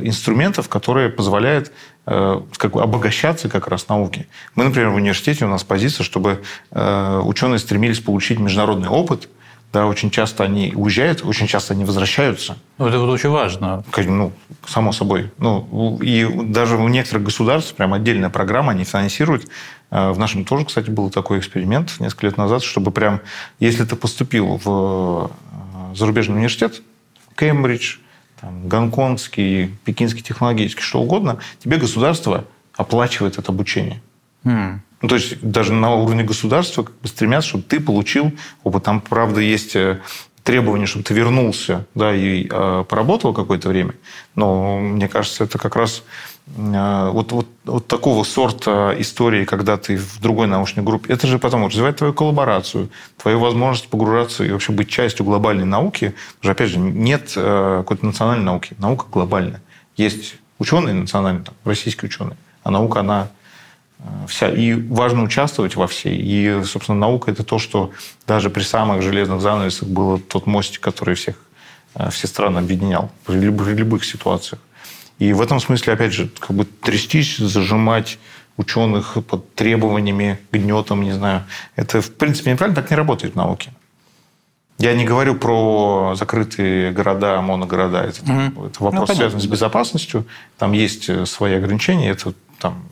инструментов, которые позволяют э, как бы обогащаться как раз науки. Мы, например, в университете у нас позиция, чтобы э, ученые стремились получить международный опыт – да, очень часто они уезжают, очень часто они возвращаются. Ну, это вот очень важно. Ну, само собой. Ну, и даже у некоторых государств прям отдельная программа они финансируют. Э, в нашем тоже, кстати, был такой эксперимент несколько лет назад, чтобы прям, если ты поступил в э, зарубежный университет, Кембридж, там, гонконгский, пекинский технологический, что угодно, тебе государство оплачивает это обучение. Mm. Ну, то есть даже на уровне государства как бы стремятся, чтобы ты получил опыт. Там, правда, есть э, требование, чтобы ты вернулся да, и э, поработал какое-то время. Но мне кажется, это как раз э, вот, вот, вот такого сорта истории, когда ты в другой научной группе, это же потом развивает твою коллаборацию, твою возможность погружаться и вообще быть частью глобальной науки. Потому что, опять же, нет э, какой-то национальной науки. Наука глобальная. Есть ученые национальные, там, российские ученые, а наука, она вся. И важно участвовать во всей. И, собственно, наука – это то, что даже при самых железных занавесах был тот мостик, который всех, э, все страны объединял при любых, любых ситуациях. И в этом смысле, опять же, как бы трястись, зажимать ученых под требованиями, гнетом, не знаю, это, в принципе, неправильно, так не работает в науке. Я не говорю про закрытые города, моногорода. Это, угу. это вопрос, ну, связан с безопасностью. Там есть э, свои ограничения. Это там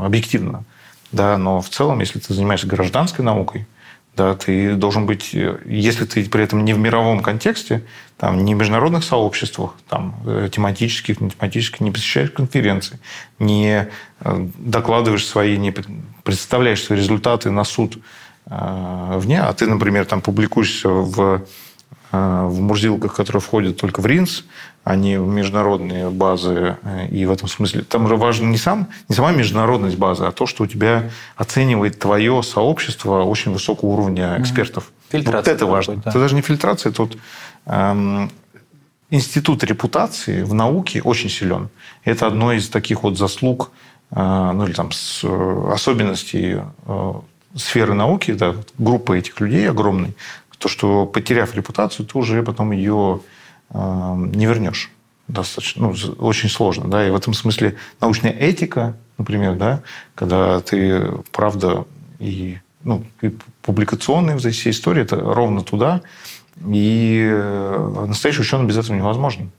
объективно. Да, но в целом, если ты занимаешься гражданской наукой, да, ты должен быть, если ты при этом не в мировом контексте, там, не в международных сообществах, там, э, тематических, не тематических, не посещаешь конференции, не э, докладываешь свои, не представляешь свои результаты на суд э, вне, а ты, например, там, публикуешься в в мурзилках, которые входят только в РИНС, а не в международные базы. И в этом смысле там же важно не, сам, не сама международность базы, а то, что у тебя оценивает твое сообщество очень высокого уровня экспертов. Фильтрация вот это важно. Быть, да. Это даже не фильтрация, вот эм, институт репутации в науке очень силен. Это одно из таких вот заслуг, э, ну или там с, э, особенностей э, сферы науки, да, группа этих людей огромной, то, что потеряв репутацию, ты уже потом ее э, не вернешь. Достаточно, ну, очень сложно. Да? И в этом смысле научная этика, например, да, когда ты, правда, и, ну, и публикационные вот все истории, это ровно туда. И э, настоящий ученый без этого невозможен.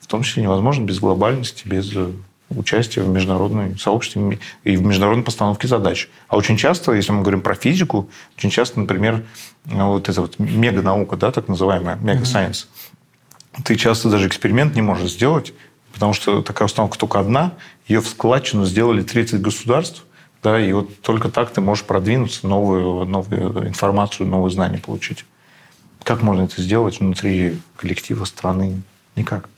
В том числе невозможно без глобальности, без участие в международной сообществе и в международной постановке задач. А очень часто, если мы говорим про физику, очень часто, например, вот эта вот мега-наука, да, так называемая, мега-сайенс, mm-hmm. ты часто даже эксперимент не можешь сделать, Потому что такая установка только одна, ее в складчину сделали 30 государств, да, и вот только так ты можешь продвинуться, новую, новую информацию, новые знания получить. Как можно это сделать внутри коллектива страны? Никак.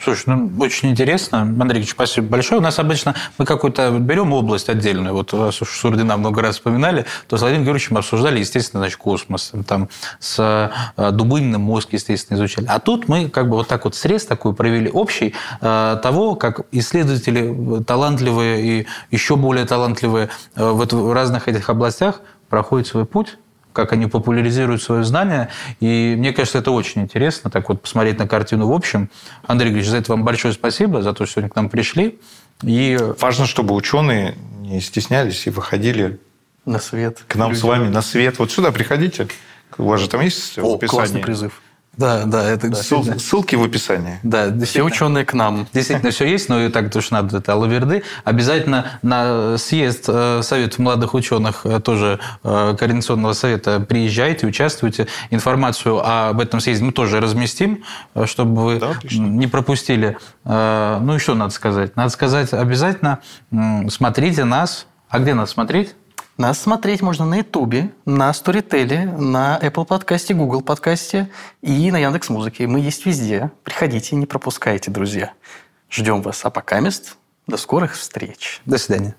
Слушай, ну, очень интересно. Андрей Ильич, спасибо большое. У нас обычно мы какую-то берем область отдельную. Вот раз уж Сурдина много раз вспоминали, то с Владимиром Георгиевичем обсуждали, естественно, значит, космос. Там с э, Дубыниным мозг, естественно, изучали. А тут мы как бы вот так вот срез такой провели общий э, того, как исследователи талантливые и еще более талантливые э, в разных этих областях проходят свой путь как они популяризируют свое знание. И мне кажется, это очень интересно, так вот посмотреть на картину в общем. Андрей Григорьевич, за это вам большое спасибо, за то, что сегодня к нам пришли. И... Важно, чтобы ученые не стеснялись и выходили на свет. К нам Люди. с вами на свет. Вот сюда приходите. У вас же там есть О, описание. классный призыв. Да, да, это да, Ссыл, ссылки в описании. Да, все ученые к нам. Действительно, все есть, но и так тоже надо это Алаверды. Обязательно на съезд э, Совет молодых ученых, э, тоже э, Координационного совета, приезжайте, участвуйте. Информацию об этом съезде мы тоже разместим, чтобы вы да, не пропустили. Ну и что надо сказать? Надо сказать обязательно, смотрите нас. А где нас смотреть? Нас смотреть можно на Ютубе, на Storytel, на Apple подкасте, Google подкасте и на Яндекс Музыке. Мы есть везде. Приходите, не пропускайте, друзья. Ждем вас. А пока мест. До скорых встреч. До свидания.